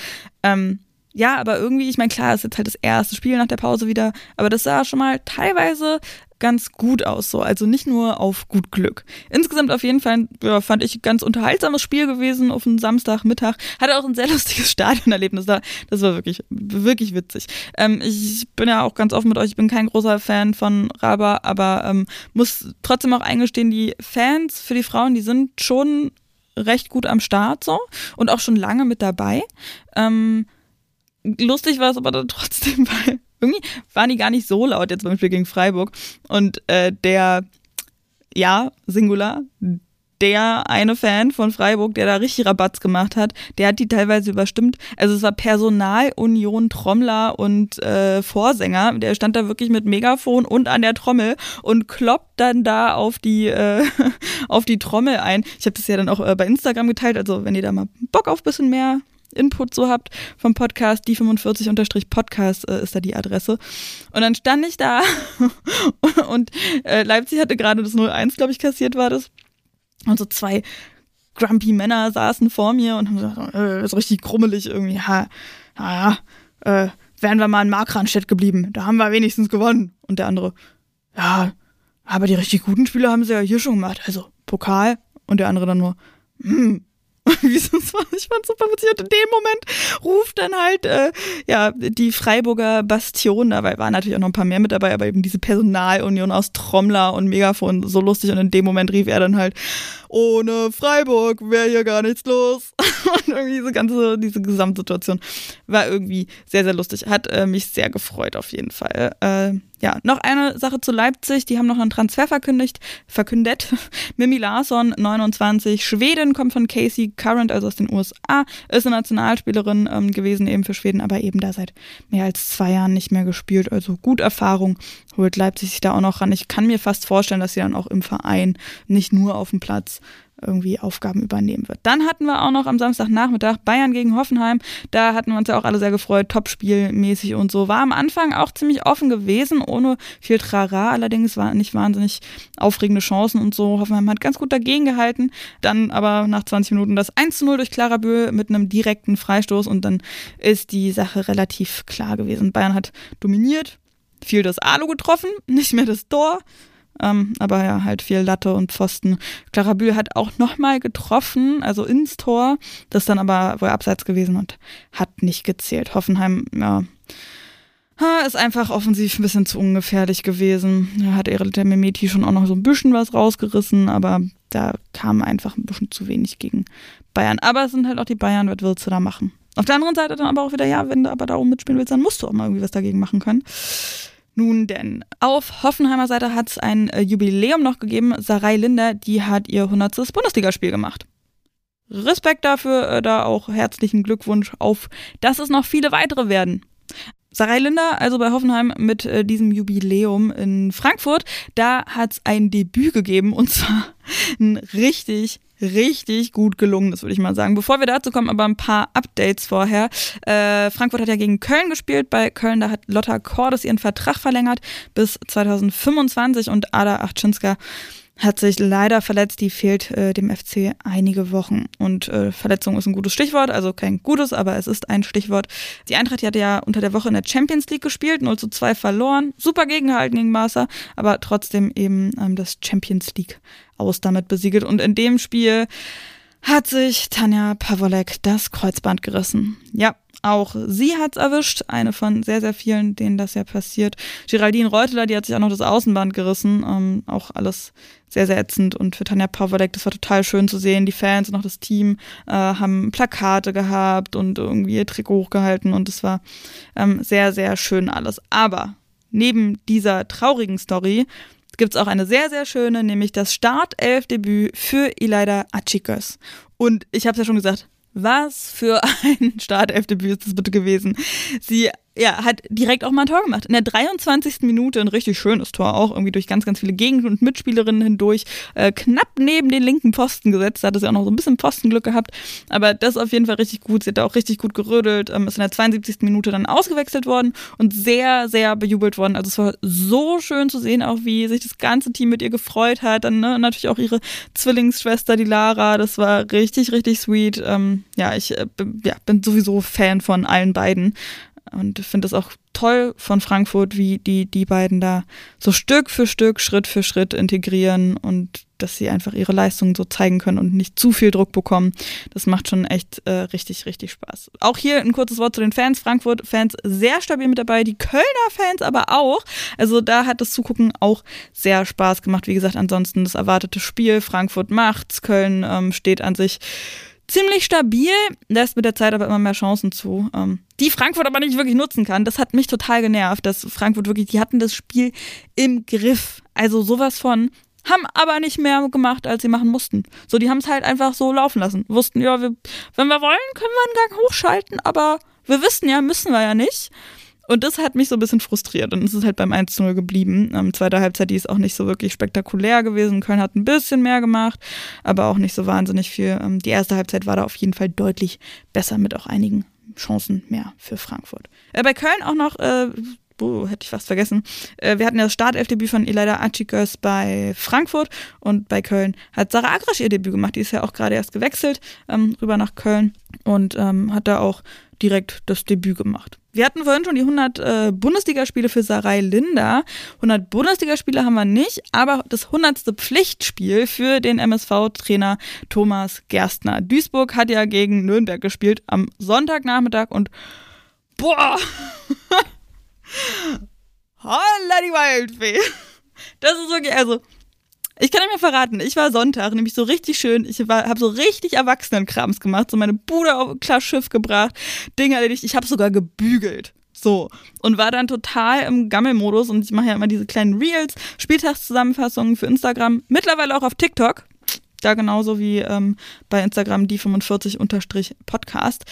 Ähm, ja, aber irgendwie, ich meine, klar, ist jetzt halt das erste Spiel nach der Pause wieder, aber das sah schon mal teilweise ganz gut aus, so. Also nicht nur auf gut Glück. Insgesamt auf jeden Fall, ja, fand ich ganz unterhaltsames Spiel gewesen auf einen Samstagmittag. Hatte auch ein sehr lustiges Stadionerlebnis da. Das war wirklich, wirklich witzig. Ähm, ich bin ja auch ganz offen mit euch, ich bin kein großer Fan von Raba, aber ähm, muss trotzdem auch eingestehen, die Fans für die Frauen, die sind schon recht gut am Start so und auch schon lange mit dabei. Ähm, lustig war es aber dann trotzdem, weil irgendwie waren die gar nicht so laut jetzt beim Spiel gegen Freiburg. Und äh, der, ja, Singular, der eine Fan von Freiburg, der da richtig Rabatz gemacht hat, der hat die teilweise überstimmt. Also es war Personalunion Trommler und äh, Vorsänger. Der stand da wirklich mit Megafon und an der Trommel und kloppt dann da auf die äh, auf die Trommel ein. Ich habe das ja dann auch äh, bei Instagram geteilt. Also wenn ihr da mal Bock auf bisschen mehr Input so habt vom Podcast, die 45-Podcast äh, ist da die Adresse. Und dann stand ich da und äh, Leipzig hatte gerade das 0-1, glaube ich, kassiert war das. Und so zwei grumpy Männer saßen vor mir und haben gesagt, äh, ist richtig krummelig irgendwie. Ja, naja, äh, wären wir mal in Markranstädt geblieben. Da haben wir wenigstens gewonnen. Und der andere, ja, aber die richtig guten Spiele haben sie ja hier schon gemacht. Also Pokal. Und der andere dann nur, hm. Ich fand super witzig. Und in dem Moment ruft dann halt äh, ja die Freiburger Bastion, dabei waren natürlich auch noch ein paar mehr mit dabei, aber eben diese Personalunion aus Trommler und Megafon so lustig. Und in dem Moment rief er dann halt, ohne Freiburg wäre hier gar nichts los. und irgendwie diese ganze, diese Gesamtsituation war irgendwie sehr, sehr lustig. Hat äh, mich sehr gefreut auf jeden Fall. Äh, ja, noch eine Sache zu Leipzig. Die haben noch einen Transfer verkündigt, verkündet. Mimi Larsson, 29, Schweden, kommt von Casey Current, also aus den USA, ist eine Nationalspielerin ähm, gewesen eben für Schweden, aber eben da seit mehr als zwei Jahren nicht mehr gespielt. Also gut Erfahrung holt Leipzig sich da auch noch ran. Ich kann mir fast vorstellen, dass sie dann auch im Verein, nicht nur auf dem Platz, irgendwie Aufgaben übernehmen wird. Dann hatten wir auch noch am Samstagnachmittag Bayern gegen Hoffenheim. Da hatten wir uns ja auch alle sehr gefreut, Topspielmäßig und so. War am Anfang auch ziemlich offen gewesen, ohne viel Trara. Allerdings waren nicht wahnsinnig aufregende Chancen und so. Hoffenheim hat ganz gut dagegen gehalten. Dann aber nach 20 Minuten das 1 zu 0 durch Clara Bö mit einem direkten Freistoß und dann ist die Sache relativ klar gewesen. Bayern hat dominiert, viel das Alu getroffen, nicht mehr das Tor. Ähm, aber ja, halt viel Latte und Pfosten. Clara Bühl hat auch nochmal getroffen, also ins Tor. Das dann aber wohl abseits gewesen und hat nicht gezählt. Hoffenheim, ja, ist einfach offensiv ein bisschen zu ungefährlich gewesen. Da hat der Memeti schon auch noch so ein bisschen was rausgerissen, aber da kam einfach ein bisschen zu wenig gegen Bayern. Aber es sind halt auch die Bayern, was willst du da machen? Auf der anderen Seite dann aber auch wieder, ja, wenn du aber da oben mitspielen willst, dann musst du auch mal irgendwie was dagegen machen können. Nun denn, auf Hoffenheimer Seite hat es ein äh, Jubiläum noch gegeben. Sarai Linder, die hat ihr 100. Bundesligaspiel gemacht. Respekt dafür, äh, da auch herzlichen Glückwunsch auf, dass es noch viele weitere werden. Sarai Linder, also bei Hoffenheim mit äh, diesem Jubiläum in Frankfurt, da hat es ein Debüt gegeben und zwar ein richtig, richtig gut gelungenes, würde ich mal sagen. Bevor wir dazu kommen, aber ein paar Updates vorher. Äh, Frankfurt hat ja gegen Köln gespielt. Bei Köln, da hat Lotta Cordes ihren Vertrag verlängert bis 2025 und Ada Achtschinska hat sich leider verletzt. Die fehlt äh, dem FC einige Wochen. Und äh, Verletzung ist ein gutes Stichwort, also kein gutes, aber es ist ein Stichwort. Die Eintracht die hatte ja unter der Woche in der Champions League gespielt, 0 zu 2 verloren. Super gegengehalten gegen Barca, aber trotzdem eben ähm, das Champions League aus damit besiegelt. Und in dem Spiel hat sich Tanja Pavolek das Kreuzband gerissen. Ja, auch sie hat's erwischt, eine von sehr, sehr vielen, denen das ja passiert. Geraldine Reuteler, die hat sich auch noch das Außenband gerissen. Ähm, auch alles sehr, sehr ätzend. Und für Tanja Pawalek, das war total schön zu sehen. Die Fans und auch das Team äh, haben Plakate gehabt und irgendwie ihr Trikot hochgehalten. Und es war ähm, sehr, sehr schön alles. Aber neben dieser traurigen Story gibt es auch eine sehr, sehr schöne, nämlich das Startelf-Debüt für Elida Achikos. Und ich habe es ja schon gesagt, was für ein Startelfdebüt ist das bitte gewesen? Sie ja, hat direkt auch mal ein Tor gemacht. In der 23. Minute ein richtig schönes Tor, auch irgendwie durch ganz, ganz viele Gegenden und Mitspielerinnen hindurch. Äh, knapp neben den linken Pfosten gesetzt. Da hat sie auch noch so ein bisschen Pfostenglück gehabt. Aber das ist auf jeden Fall richtig gut. Sie hat da auch richtig gut gerödelt. Ähm, ist in der 72. Minute dann ausgewechselt worden und sehr, sehr bejubelt worden. Also es war so schön zu sehen, auch wie sich das ganze Team mit ihr gefreut hat. Dann ne, natürlich auch ihre Zwillingsschwester, die Lara. Das war richtig, richtig sweet. Ähm, ja, ich äh, ja, bin sowieso Fan von allen beiden. Und finde es auch toll von Frankfurt, wie die, die beiden da so Stück für Stück, Schritt für Schritt integrieren und dass sie einfach ihre Leistungen so zeigen können und nicht zu viel Druck bekommen. Das macht schon echt äh, richtig, richtig Spaß. Auch hier ein kurzes Wort zu den Fans. Frankfurt-Fans sehr stabil mit dabei, die Kölner Fans aber auch. Also da hat das Zugucken auch sehr Spaß gemacht. Wie gesagt, ansonsten das erwartete Spiel. Frankfurt macht's, Köln ähm, steht an sich ziemlich stabil, lässt mit der Zeit aber immer mehr Chancen zu, ähm, die Frankfurt aber nicht wirklich nutzen kann. Das hat mich total genervt, dass Frankfurt wirklich, die hatten das Spiel im Griff. Also sowas von, haben aber nicht mehr gemacht, als sie machen mussten. So, die haben es halt einfach so laufen lassen. Wussten, ja, wir, wenn wir wollen, können wir einen Gang hochschalten, aber wir wissen ja, müssen wir ja nicht. Und das hat mich so ein bisschen frustriert. Und es ist halt beim 1-0 geblieben. Ähm, zweite Halbzeit, die ist auch nicht so wirklich spektakulär gewesen. Köln hat ein bisschen mehr gemacht, aber auch nicht so wahnsinnig viel. Ähm, die erste Halbzeit war da auf jeden Fall deutlich besser mit auch einigen Chancen mehr für Frankfurt. Äh, bei Köln auch noch, äh, oh, hätte ich fast vergessen. Äh, wir hatten ja das Startelfdebüt von Elida Achikers bei Frankfurt und bei Köln hat Sarah Agrasch ihr Debüt gemacht. Die ist ja auch gerade erst gewechselt ähm, rüber nach Köln und ähm, hat da auch direkt das Debüt gemacht. Wir hatten vorhin schon die 100 äh, Bundesligaspiele für Sarai Linda. 100 Bundesligaspiele haben wir nicht, aber das 100. Pflichtspiel für den MSV-Trainer Thomas Gerstner. Duisburg hat ja gegen Nürnberg gespielt am Sonntagnachmittag und boah, holla die Waldfee. Das ist wirklich, also ich kann mir verraten, ich war Sonntag, nämlich so richtig schön, ich habe so richtig Erwachsenenkrams gemacht, so meine Bude auf klar Schiff gebracht, Dinge erledigt, ich habe sogar gebügelt. So. Und war dann total im Gammelmodus und ich mache ja immer diese kleinen Reels, Spieltagszusammenfassungen für Instagram, mittlerweile auch auf TikTok. Da genauso wie ähm, bei Instagram die 45-Podcast.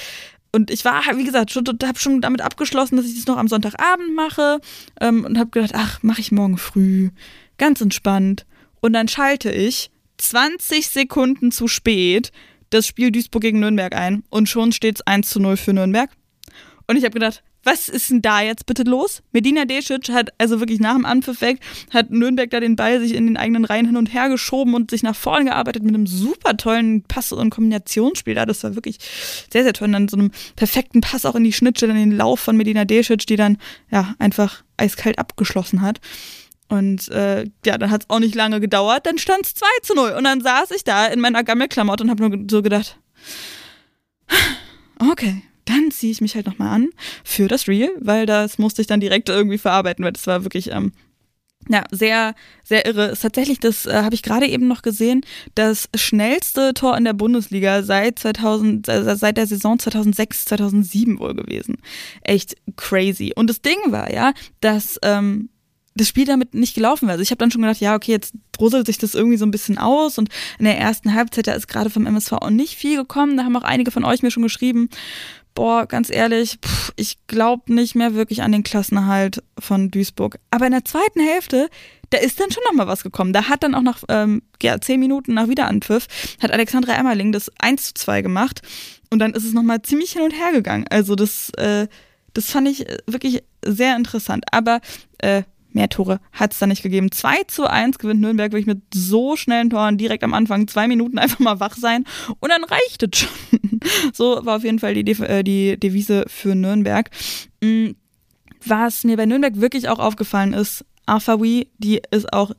Und ich war, wie gesagt, schon, habe schon damit abgeschlossen, dass ich das noch am Sonntagabend mache ähm, und habe gedacht, ach, mache ich morgen früh. Ganz entspannt. Und dann schalte ich 20 Sekunden zu spät das Spiel Duisburg gegen Nürnberg ein. Und schon steht es 1 zu 0 für Nürnberg. Und ich habe gedacht, was ist denn da jetzt bitte los? Medina Desic hat also wirklich nach dem Anpfiff weg, hat Nürnberg da den Ball sich in den eigenen Reihen hin und her geschoben und sich nach vorne gearbeitet mit einem super tollen Pass- und Kombinationsspiel. Da, das war wirklich sehr, sehr toll. Und dann so einem perfekten Pass auch in die Schnittstelle, in den Lauf von Medina Desic, die dann ja einfach eiskalt abgeschlossen hat. Und äh, ja, dann hat es auch nicht lange gedauert, dann stand es 2 zu 0. Und dann saß ich da in meiner Gammelklamotte und habe nur so gedacht, okay, dann ziehe ich mich halt nochmal an für das Reel, weil das musste ich dann direkt irgendwie verarbeiten, weil das war wirklich ähm, ja, sehr, sehr irre. Ist tatsächlich, das äh, habe ich gerade eben noch gesehen, das schnellste Tor in der Bundesliga seit 2000, äh, seit der Saison 2006, 2007 wohl gewesen. Echt crazy. Und das Ding war ja, dass ähm, das Spiel damit nicht gelaufen wäre. Also ich habe dann schon gedacht, ja, okay, jetzt druselt sich das irgendwie so ein bisschen aus und in der ersten Halbzeit, da ist gerade vom MSV auch nicht viel gekommen. Da haben auch einige von euch mir schon geschrieben, boah, ganz ehrlich, pff, ich glaube nicht mehr wirklich an den Klassenerhalt von Duisburg. Aber in der zweiten Hälfte, da ist dann schon noch mal was gekommen. Da hat dann auch nach ähm, ja, zehn Minuten nach Wiederanpfiff, hat Alexandra Emmerling das 1 zu 2 gemacht und dann ist es noch mal ziemlich hin und her gegangen. Also das, äh, das fand ich wirklich sehr interessant. Aber äh, Mehr Tore hat es da nicht gegeben. 2 zu 1 gewinnt Nürnberg wirklich mit so schnellen Toren direkt am Anfang. Zwei Minuten einfach mal wach sein und dann reicht es schon. So war auf jeden Fall die, De äh, die Devise für Nürnberg. Mhm. Was mir bei Nürnberg wirklich auch aufgefallen ist, Afawi, die ist auch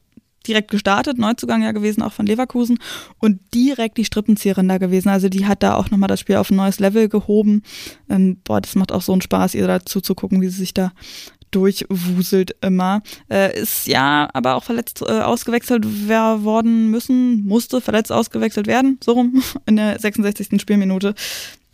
direkt gestartet, Neuzugang ja gewesen, auch von Leverkusen und direkt die Strippenzieherin da gewesen. Also die hat da auch nochmal das Spiel auf ein neues Level gehoben. Ähm, boah, das macht auch so einen Spaß, ihr dazu zu gucken, wie sie sich da durchwuselt immer. Äh, ist ja aber auch verletzt äh, ausgewechselt worden müssen, musste verletzt ausgewechselt werden, so rum, in der 66. Spielminute.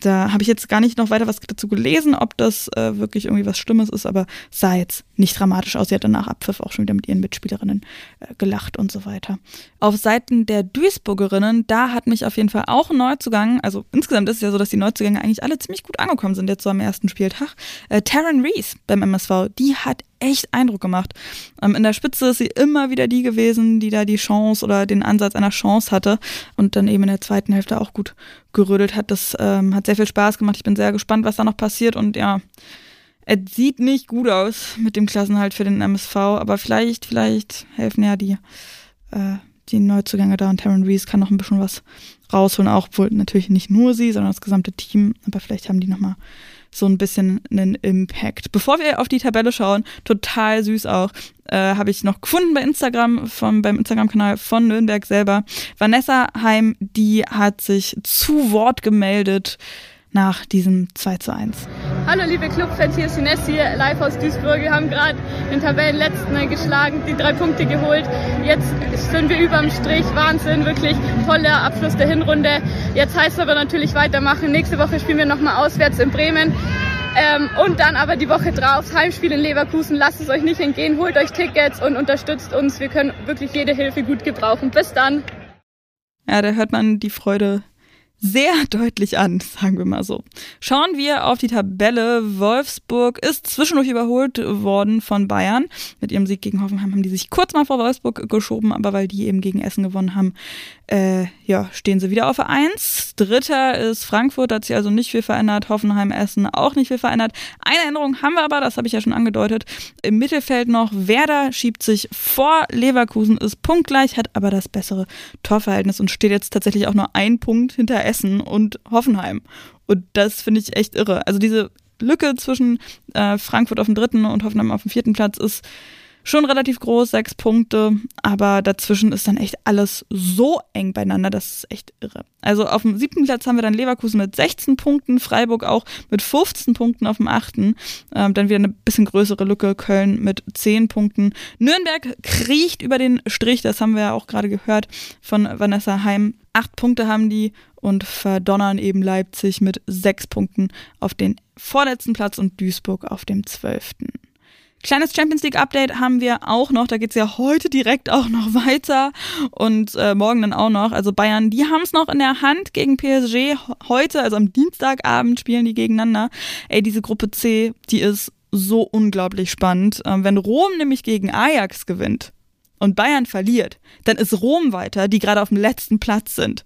Da habe ich jetzt gar nicht noch weiter was dazu gelesen, ob das äh, wirklich irgendwie was Schlimmes ist, aber sah jetzt nicht dramatisch aus. Sie hat danach Abpfiff auch schon wieder mit ihren Mitspielerinnen äh, gelacht und so weiter. Auf Seiten der Duisburgerinnen, da hat mich auf jeden Fall auch ein Neuzugang, also insgesamt ist es ja so, dass die Neuzugänge eigentlich alle ziemlich gut angekommen sind jetzt so am ersten Spieltag. Äh, Taryn Rees beim MSV, die hat echt Eindruck gemacht. Ähm, in der Spitze ist sie immer wieder die gewesen, die da die Chance oder den Ansatz einer Chance hatte und dann eben in der zweiten Hälfte auch gut gerödelt hat. Das ähm, hat sehr viel Spaß gemacht. Ich bin sehr gespannt, was da noch passiert und ja, es sieht nicht gut aus mit dem Klassenhalt für den MSV, aber vielleicht, vielleicht helfen ja die, äh, die Neuzugänge da und Taryn Rees kann noch ein bisschen was rausholen, auch wohl natürlich nicht nur sie, sondern das gesamte Team, aber vielleicht haben die nochmal so ein bisschen einen Impact. Bevor wir auf die Tabelle schauen, total süß auch, äh, habe ich noch gefunden bei Instagram, vom, beim Instagram-Kanal von Nürnberg selber. Vanessa Heim, die hat sich zu Wort gemeldet nach diesem 2 zu 1. Hallo liebe Clubfans, hier ist Ines hier live aus Duisburg. Wir haben gerade den Tabellenletzten geschlagen, die drei Punkte geholt. Jetzt sind wir überm Strich, Wahnsinn, wirklich toller Abschluss der Hinrunde. Jetzt heißt es aber natürlich weitermachen. Nächste Woche spielen wir nochmal auswärts in Bremen. Ähm, und dann aber die Woche drauf Heimspiel in Leverkusen. Lasst es euch nicht entgehen, holt euch Tickets und unterstützt uns. Wir können wirklich jede Hilfe gut gebrauchen. Bis dann. Ja, da hört man die Freude sehr deutlich an, sagen wir mal so. Schauen wir auf die Tabelle. Wolfsburg ist zwischendurch überholt worden von Bayern. Mit ihrem Sieg gegen Hoffenheim haben die sich kurz mal vor Wolfsburg geschoben, aber weil die eben gegen Essen gewonnen haben, äh, ja, stehen sie wieder auf 1. Dritter ist Frankfurt, hat sich also nicht viel verändert. Hoffenheim, Essen auch nicht viel verändert. Eine Änderung haben wir aber, das habe ich ja schon angedeutet. Im Mittelfeld noch Werder schiebt sich vor Leverkusen, ist punktgleich, hat aber das bessere Torverhältnis und steht jetzt tatsächlich auch nur ein Punkt hinter Essen und Hoffenheim. Und das finde ich echt irre. Also diese Lücke zwischen äh, Frankfurt auf dem dritten und Hoffenheim auf dem vierten Platz ist schon relativ groß, sechs Punkte, aber dazwischen ist dann echt alles so eng beieinander, das ist echt irre. Also auf dem siebten Platz haben wir dann Leverkusen mit 16 Punkten, Freiburg auch mit 15 Punkten auf dem achten, ähm, dann wieder eine bisschen größere Lücke, Köln mit 10 Punkten. Nürnberg kriecht über den Strich, das haben wir ja auch gerade gehört von Vanessa Heim. Acht Punkte haben die und verdonnern eben Leipzig mit sechs Punkten auf den vorletzten Platz und Duisburg auf dem zwölften. Kleines Champions League Update haben wir auch noch. Da geht's ja heute direkt auch noch weiter und äh, morgen dann auch noch. Also Bayern, die haben es noch in der Hand gegen PSG. Heute, also am Dienstagabend, spielen die gegeneinander. Ey, diese Gruppe C, die ist so unglaublich spannend. Ähm, wenn Rom nämlich gegen Ajax gewinnt und Bayern verliert, dann ist Rom weiter, die gerade auf dem letzten Platz sind.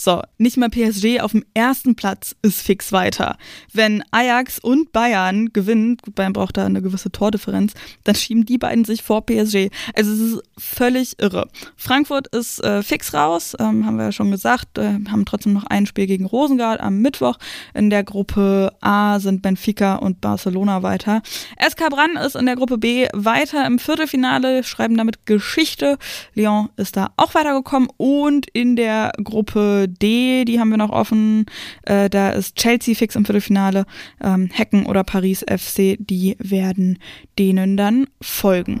So, nicht mal PSG auf dem ersten Platz ist fix weiter. Wenn Ajax und Bayern gewinnen, gut, Bayern braucht da eine gewisse Tordifferenz, dann schieben die beiden sich vor PSG. Also es ist völlig irre. Frankfurt ist äh, fix raus, ähm, haben wir ja schon gesagt, äh, haben trotzdem noch ein Spiel gegen Rosengard am Mittwoch. In der Gruppe A sind Benfica und Barcelona weiter. SK Brann ist in der Gruppe B weiter im Viertelfinale, schreiben damit Geschichte. Lyon ist da auch weitergekommen und in der Gruppe D, die haben wir noch offen. Äh, da ist Chelsea fix im Viertelfinale. Ähm, Hecken oder Paris FC, die werden denen dann folgen.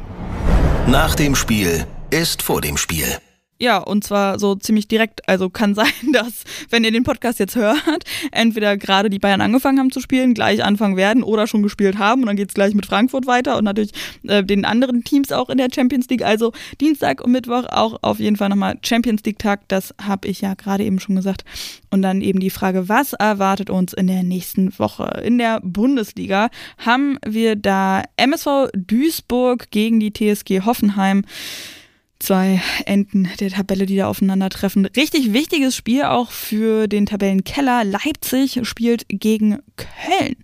Nach dem Spiel ist vor dem Spiel. Ja, und zwar so ziemlich direkt. Also kann sein, dass, wenn ihr den Podcast jetzt hört, entweder gerade die Bayern angefangen haben zu spielen, gleich anfangen werden oder schon gespielt haben. Und dann geht's gleich mit Frankfurt weiter und natürlich äh, den anderen Teams auch in der Champions League. Also Dienstag und Mittwoch auch auf jeden Fall nochmal Champions League-Tag. Das habe ich ja gerade eben schon gesagt. Und dann eben die Frage, was erwartet uns in der nächsten Woche? In der Bundesliga haben wir da MSV Duisburg gegen die TSG Hoffenheim zwei Enden der Tabelle, die da aufeinandertreffen. Richtig wichtiges Spiel auch für den Tabellenkeller. Leipzig spielt gegen Köln.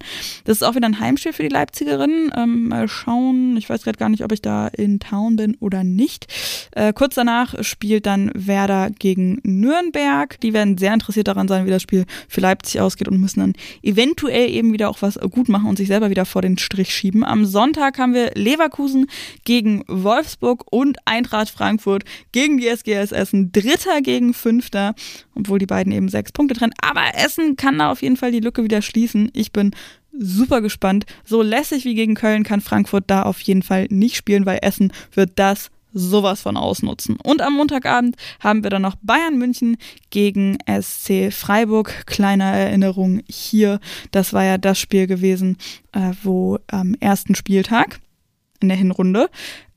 Das ist auch wieder ein Heimspiel für die Leipzigerinnen. Ähm, mal schauen. Ich weiß gerade gar nicht, ob ich da in Town bin oder nicht. Äh, kurz danach spielt dann Werder gegen Nürnberg. Die werden sehr interessiert daran sein, wie das Spiel für Leipzig ausgeht und müssen dann eventuell eben wieder auch was gut machen und sich selber wieder vor den Strich schieben. Am Sonntag haben wir Leverkusen gegen Wolfsburg und Eintracht Frankfurt gegen die SGS Essen. Dritter gegen Fünfter, obwohl die beiden eben sechs Punkte trennen. Aber Essen kann da auf jeden Fall die Lücke wieder schließen. Ich bin super gespannt. So lässig wie gegen Köln kann Frankfurt da auf jeden Fall nicht spielen, weil Essen wird das sowas von ausnutzen. Und am Montagabend haben wir dann noch Bayern München gegen SC Freiburg. Kleine Erinnerung hier, das war ja das Spiel gewesen, äh, wo am ersten Spieltag in der Hinrunde,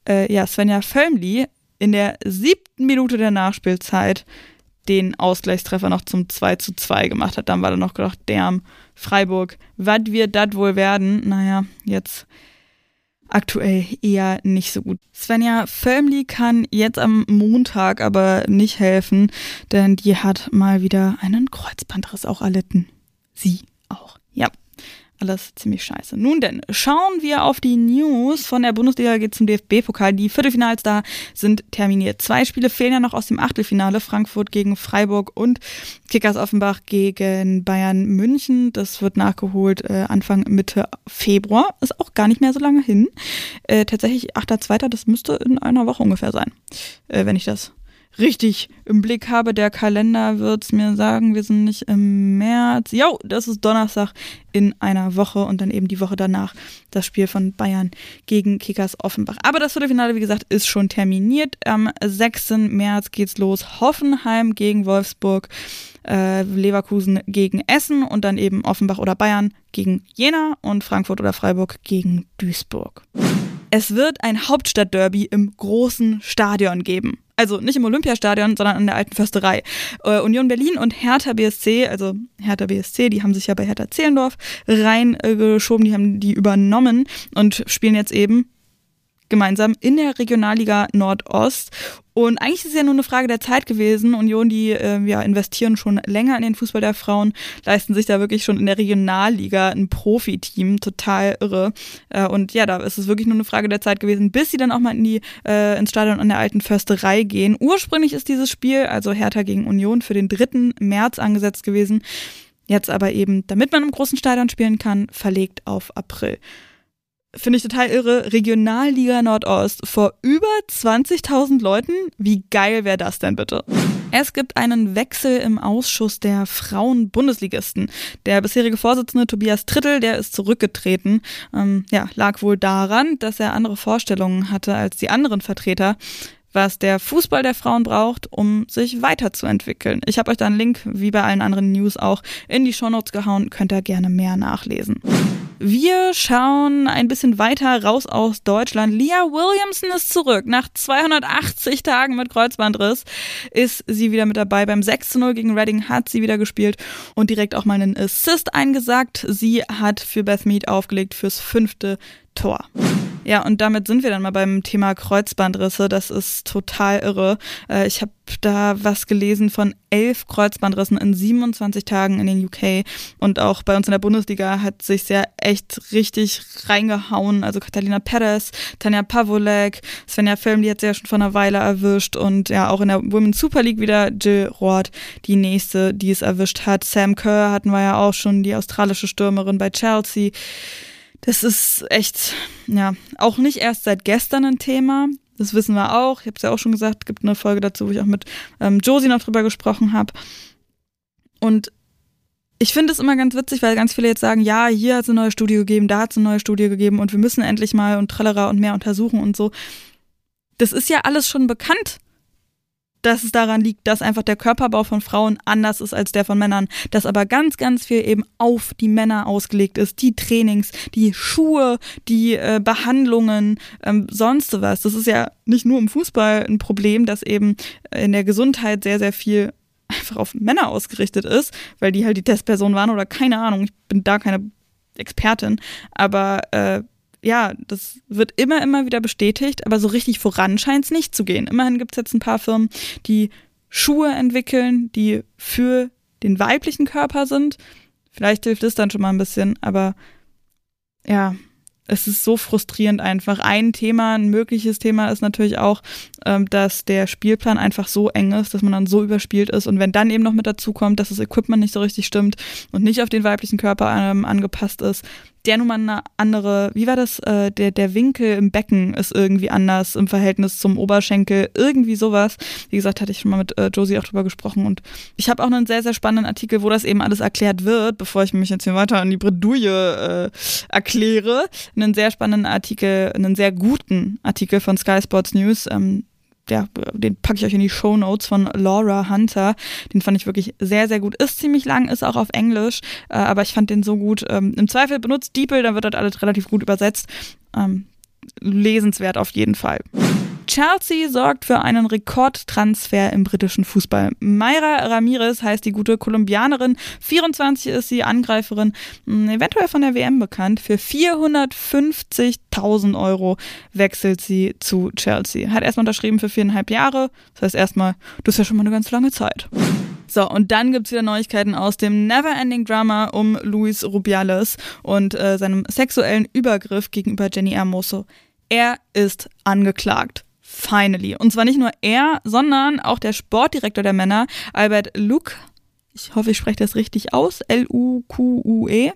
äh, ja, Svenja Völmli in der siebten Minute der Nachspielzeit den Ausgleichstreffer noch zum 2 zu 2 gemacht hat. Dann war da noch gedacht, der Freiburg, was wird das wohl werden? Naja, jetzt aktuell eher nicht so gut. Svenja Völmli kann jetzt am Montag aber nicht helfen, denn die hat mal wieder einen Kreuzbandriss auch erlitten. Sie auch. Ja. Alles ziemlich scheiße. Nun denn, schauen wir auf die News. Von der Bundesliga geht zum DFB-Pokal. Die Viertelfinals da sind terminiert. Zwei Spiele fehlen ja noch aus dem Achtelfinale. Frankfurt gegen Freiburg und Kickers Offenbach gegen Bayern München. Das wird nachgeholt äh, Anfang Mitte Februar. Ist auch gar nicht mehr so lange hin. Äh, tatsächlich 8.2. Das müsste in einer Woche ungefähr sein, äh, wenn ich das richtig im Blick habe. Der Kalender wird es mir sagen, wir sind nicht im März. Jo, das ist Donnerstag in einer Woche und dann eben die Woche danach das Spiel von Bayern gegen Kickers Offenbach. Aber das Viertelfinale, wie gesagt, ist schon terminiert. Am 6. März geht's los. Hoffenheim gegen Wolfsburg, äh, Leverkusen gegen Essen und dann eben Offenbach oder Bayern gegen Jena und Frankfurt oder Freiburg gegen Duisburg. Es wird ein Hauptstadtderby im großen Stadion geben also nicht im Olympiastadion, sondern an der alten Försterei. Äh, Union Berlin und Hertha BSC, also Hertha BSC, die haben sich ja bei Hertha Zehlendorf reingeschoben, die haben die übernommen und spielen jetzt eben gemeinsam in der Regionalliga Nordost. Und eigentlich ist es ja nur eine Frage der Zeit gewesen. Union, die äh, ja, investieren schon länger in den Fußball der Frauen, leisten sich da wirklich schon in der Regionalliga ein Profiteam. Total irre. Äh, und ja, da ist es wirklich nur eine Frage der Zeit gewesen, bis sie dann auch mal in die, äh, ins Stadion an der alten Försterei gehen. Ursprünglich ist dieses Spiel, also Hertha gegen Union, für den 3. März angesetzt gewesen. Jetzt aber eben, damit man im großen Stadion spielen kann, verlegt auf April finde ich total irre, Regionalliga Nordost vor über 20.000 Leuten. Wie geil wäre das denn bitte? Es gibt einen Wechsel im Ausschuss der Frauen-Bundesligisten. Der bisherige Vorsitzende Tobias Trittel, der ist zurückgetreten. Ähm, ja, lag wohl daran, dass er andere Vorstellungen hatte als die anderen Vertreter was der Fußball der Frauen braucht, um sich weiterzuentwickeln. Ich habe euch da einen Link, wie bei allen anderen News auch, in die Shownotes gehauen, könnt ihr gerne mehr nachlesen. Wir schauen ein bisschen weiter raus aus Deutschland. Leah Williamson ist zurück. Nach 280 Tagen mit Kreuzbandriss ist sie wieder mit dabei. Beim 6 0 gegen Reading hat sie wieder gespielt und direkt auch mal einen Assist eingesagt. Sie hat für Beth Mead aufgelegt fürs fünfte Tor. Ja, und damit sind wir dann mal beim Thema Kreuzbandrisse. Das ist total irre. Äh, ich habe da was gelesen von elf Kreuzbandrissen in 27 Tagen in den UK. Und auch bei uns in der Bundesliga hat sich ja echt richtig reingehauen. Also Catalina Perez, Tanja Pavolek, Svenja Film, die hat sie ja schon vor einer Weile erwischt. Und ja, auch in der Women's Super League wieder Jill Roth, die nächste, die es erwischt hat. Sam Kerr hatten wir ja auch schon, die australische Stürmerin bei Chelsea. Das ist echt, ja, auch nicht erst seit gestern ein Thema. Das wissen wir auch. Ich habe es ja auch schon gesagt, gibt eine Folge dazu, wo ich auch mit ähm, Josie noch drüber gesprochen habe. Und ich finde es immer ganz witzig, weil ganz viele jetzt sagen, ja, hier hat es eine neue Studie gegeben, da hat es eine neue Studie gegeben und wir müssen endlich mal und trallera und mehr untersuchen und so. Das ist ja alles schon bekannt dass es daran liegt, dass einfach der Körperbau von Frauen anders ist als der von Männern, dass aber ganz, ganz viel eben auf die Männer ausgelegt ist, die Trainings, die Schuhe, die äh, Behandlungen, ähm, sonst was. Das ist ja nicht nur im Fußball ein Problem, dass eben in der Gesundheit sehr, sehr viel einfach auf Männer ausgerichtet ist, weil die halt die Testperson waren oder keine Ahnung, ich bin da keine Expertin, aber äh, ja, das wird immer, immer wieder bestätigt, aber so richtig voran scheint es nicht zu gehen. Immerhin gibt es jetzt ein paar Firmen, die Schuhe entwickeln, die für den weiblichen Körper sind. Vielleicht hilft es dann schon mal ein bisschen, aber ja, es ist so frustrierend einfach. Ein Thema, ein mögliches Thema ist natürlich auch, ähm, dass der Spielplan einfach so eng ist, dass man dann so überspielt ist. Und wenn dann eben noch mit dazu kommt, dass das Equipment nicht so richtig stimmt und nicht auf den weiblichen Körper ähm, angepasst ist, der nun mal eine andere, wie war das, äh, der, der Winkel im Becken ist irgendwie anders im Verhältnis zum Oberschenkel, irgendwie sowas. Wie gesagt, hatte ich schon mal mit äh, Josie auch drüber gesprochen und ich habe auch einen sehr, sehr spannenden Artikel, wo das eben alles erklärt wird, bevor ich mich jetzt hier weiter an die Bredouille äh, erkläre. Einen sehr spannenden Artikel, einen sehr guten Artikel von Sky Sports News, ähm, ja, den packe ich euch in die Show Notes von Laura Hunter. Den fand ich wirklich sehr, sehr gut. Ist ziemlich lang, ist auch auf Englisch, äh, aber ich fand den so gut. Ähm, Im Zweifel benutzt DeepL, dann wird das alles relativ gut übersetzt. Ähm, lesenswert auf jeden Fall. Chelsea sorgt für einen Rekordtransfer im britischen Fußball. Mayra Ramirez heißt die gute Kolumbianerin. 24 ist sie, Angreiferin, hm, eventuell von der WM bekannt. Für 450.000 Euro wechselt sie zu Chelsea. Hat erstmal unterschrieben für viereinhalb Jahre. Das heißt erstmal, das ist ja schon mal eine ganz lange Zeit. So, und dann gibt es wieder Neuigkeiten aus dem Neverending Drama um Luis Rubiales und äh, seinem sexuellen Übergriff gegenüber Jenny Hermoso. Er ist angeklagt. Finally. Und zwar nicht nur er, sondern auch der Sportdirektor der Männer, Albert Luke. Ich hoffe, ich spreche das richtig aus. L-U-Q-U-E.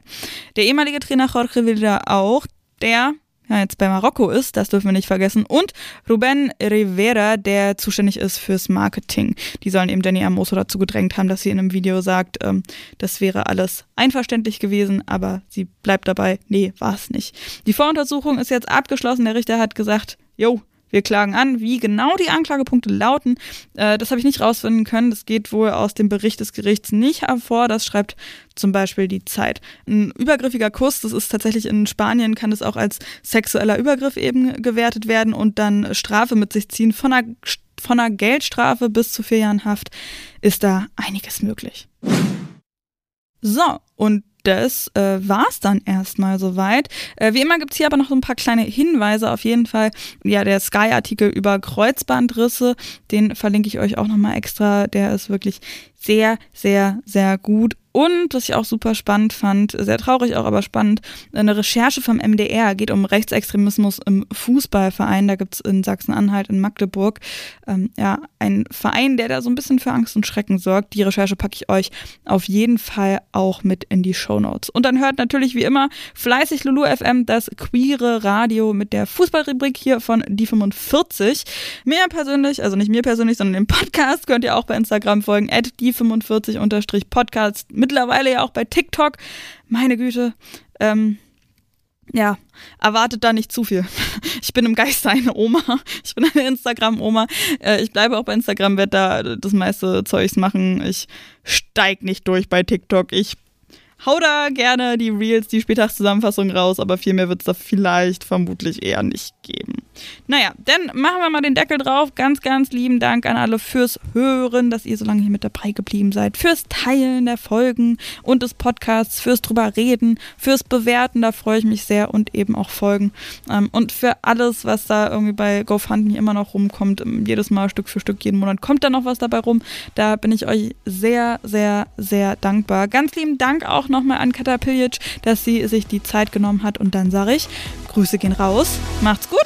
Der ehemalige Trainer Jorge Vilda auch. Der ja, jetzt bei Marokko ist, das dürfen wir nicht vergessen. Und Ruben Rivera, der zuständig ist fürs Marketing. Die sollen eben Jenny Hermoso dazu gedrängt haben, dass sie in einem Video sagt, ähm, das wäre alles einverständlich gewesen, aber sie bleibt dabei, nee, war es nicht. Die Voruntersuchung ist jetzt abgeschlossen. Der Richter hat gesagt, jo, wir klagen an. Wie genau die Anklagepunkte lauten, äh, das habe ich nicht rausfinden können. Das geht wohl aus dem Bericht des Gerichts nicht hervor. Das schreibt zum Beispiel die Zeit. Ein übergriffiger Kuss, das ist tatsächlich in Spanien, kann das auch als sexueller Übergriff eben gewertet werden und dann Strafe mit sich ziehen. Von einer, von einer Geldstrafe bis zu vier Jahren Haft ist da einiges möglich. So, und das äh, war's dann erstmal soweit. Äh, wie immer gibt's hier aber noch so ein paar kleine Hinweise. Auf jeden Fall, ja, der Sky-Artikel über Kreuzbandrisse, den verlinke ich euch auch nochmal extra. Der ist wirklich sehr, sehr, sehr gut. Und was ich auch super spannend fand, sehr traurig auch, aber spannend, eine Recherche vom MDR geht um Rechtsextremismus im Fußballverein. Da gibt's in Sachsen-Anhalt, in Magdeburg, ähm, ja, einen Verein, der da so ein bisschen für Angst und Schrecken sorgt. Die Recherche packe ich euch auf jeden Fall auch mit in die Show Notes. Und dann hört natürlich wie immer fleißig Lulu FM das queere Radio mit der Fußballrubrik hier von die 45. Mir persönlich, also nicht mir persönlich, sondern dem Podcast könnt ihr auch bei Instagram folgen, at die 45 Podcast mittlerweile ja auch bei TikTok. Meine Güte. Ähm, ja, erwartet da nicht zu viel. Ich bin im Geiste eine Oma. Ich bin eine Instagram-Oma. Äh, ich bleibe auch bei Instagram, werde da das meiste Zeugs machen. Ich steig nicht durch bei TikTok. Ich hau da gerne die Reels, die Spieltagszusammenfassung raus, aber viel mehr wird es da vielleicht vermutlich eher nicht geben. Naja, dann machen wir mal den Deckel drauf. Ganz, ganz lieben Dank an alle fürs Hören, dass ihr so lange hier mit dabei geblieben seid, fürs Teilen der Folgen und des Podcasts, fürs drüber reden, fürs Bewerten, da freue ich mich sehr und eben auch Folgen. Ähm, und für alles, was da irgendwie bei GoFundMe immer noch rumkommt, ähm, jedes Mal Stück für Stück, jeden Monat kommt da noch was dabei rum. Da bin ich euch sehr, sehr, sehr dankbar. Ganz lieben Dank auch nochmal an Katapiljic, dass sie sich die Zeit genommen hat. Und dann sage ich, Grüße gehen raus. Macht's gut.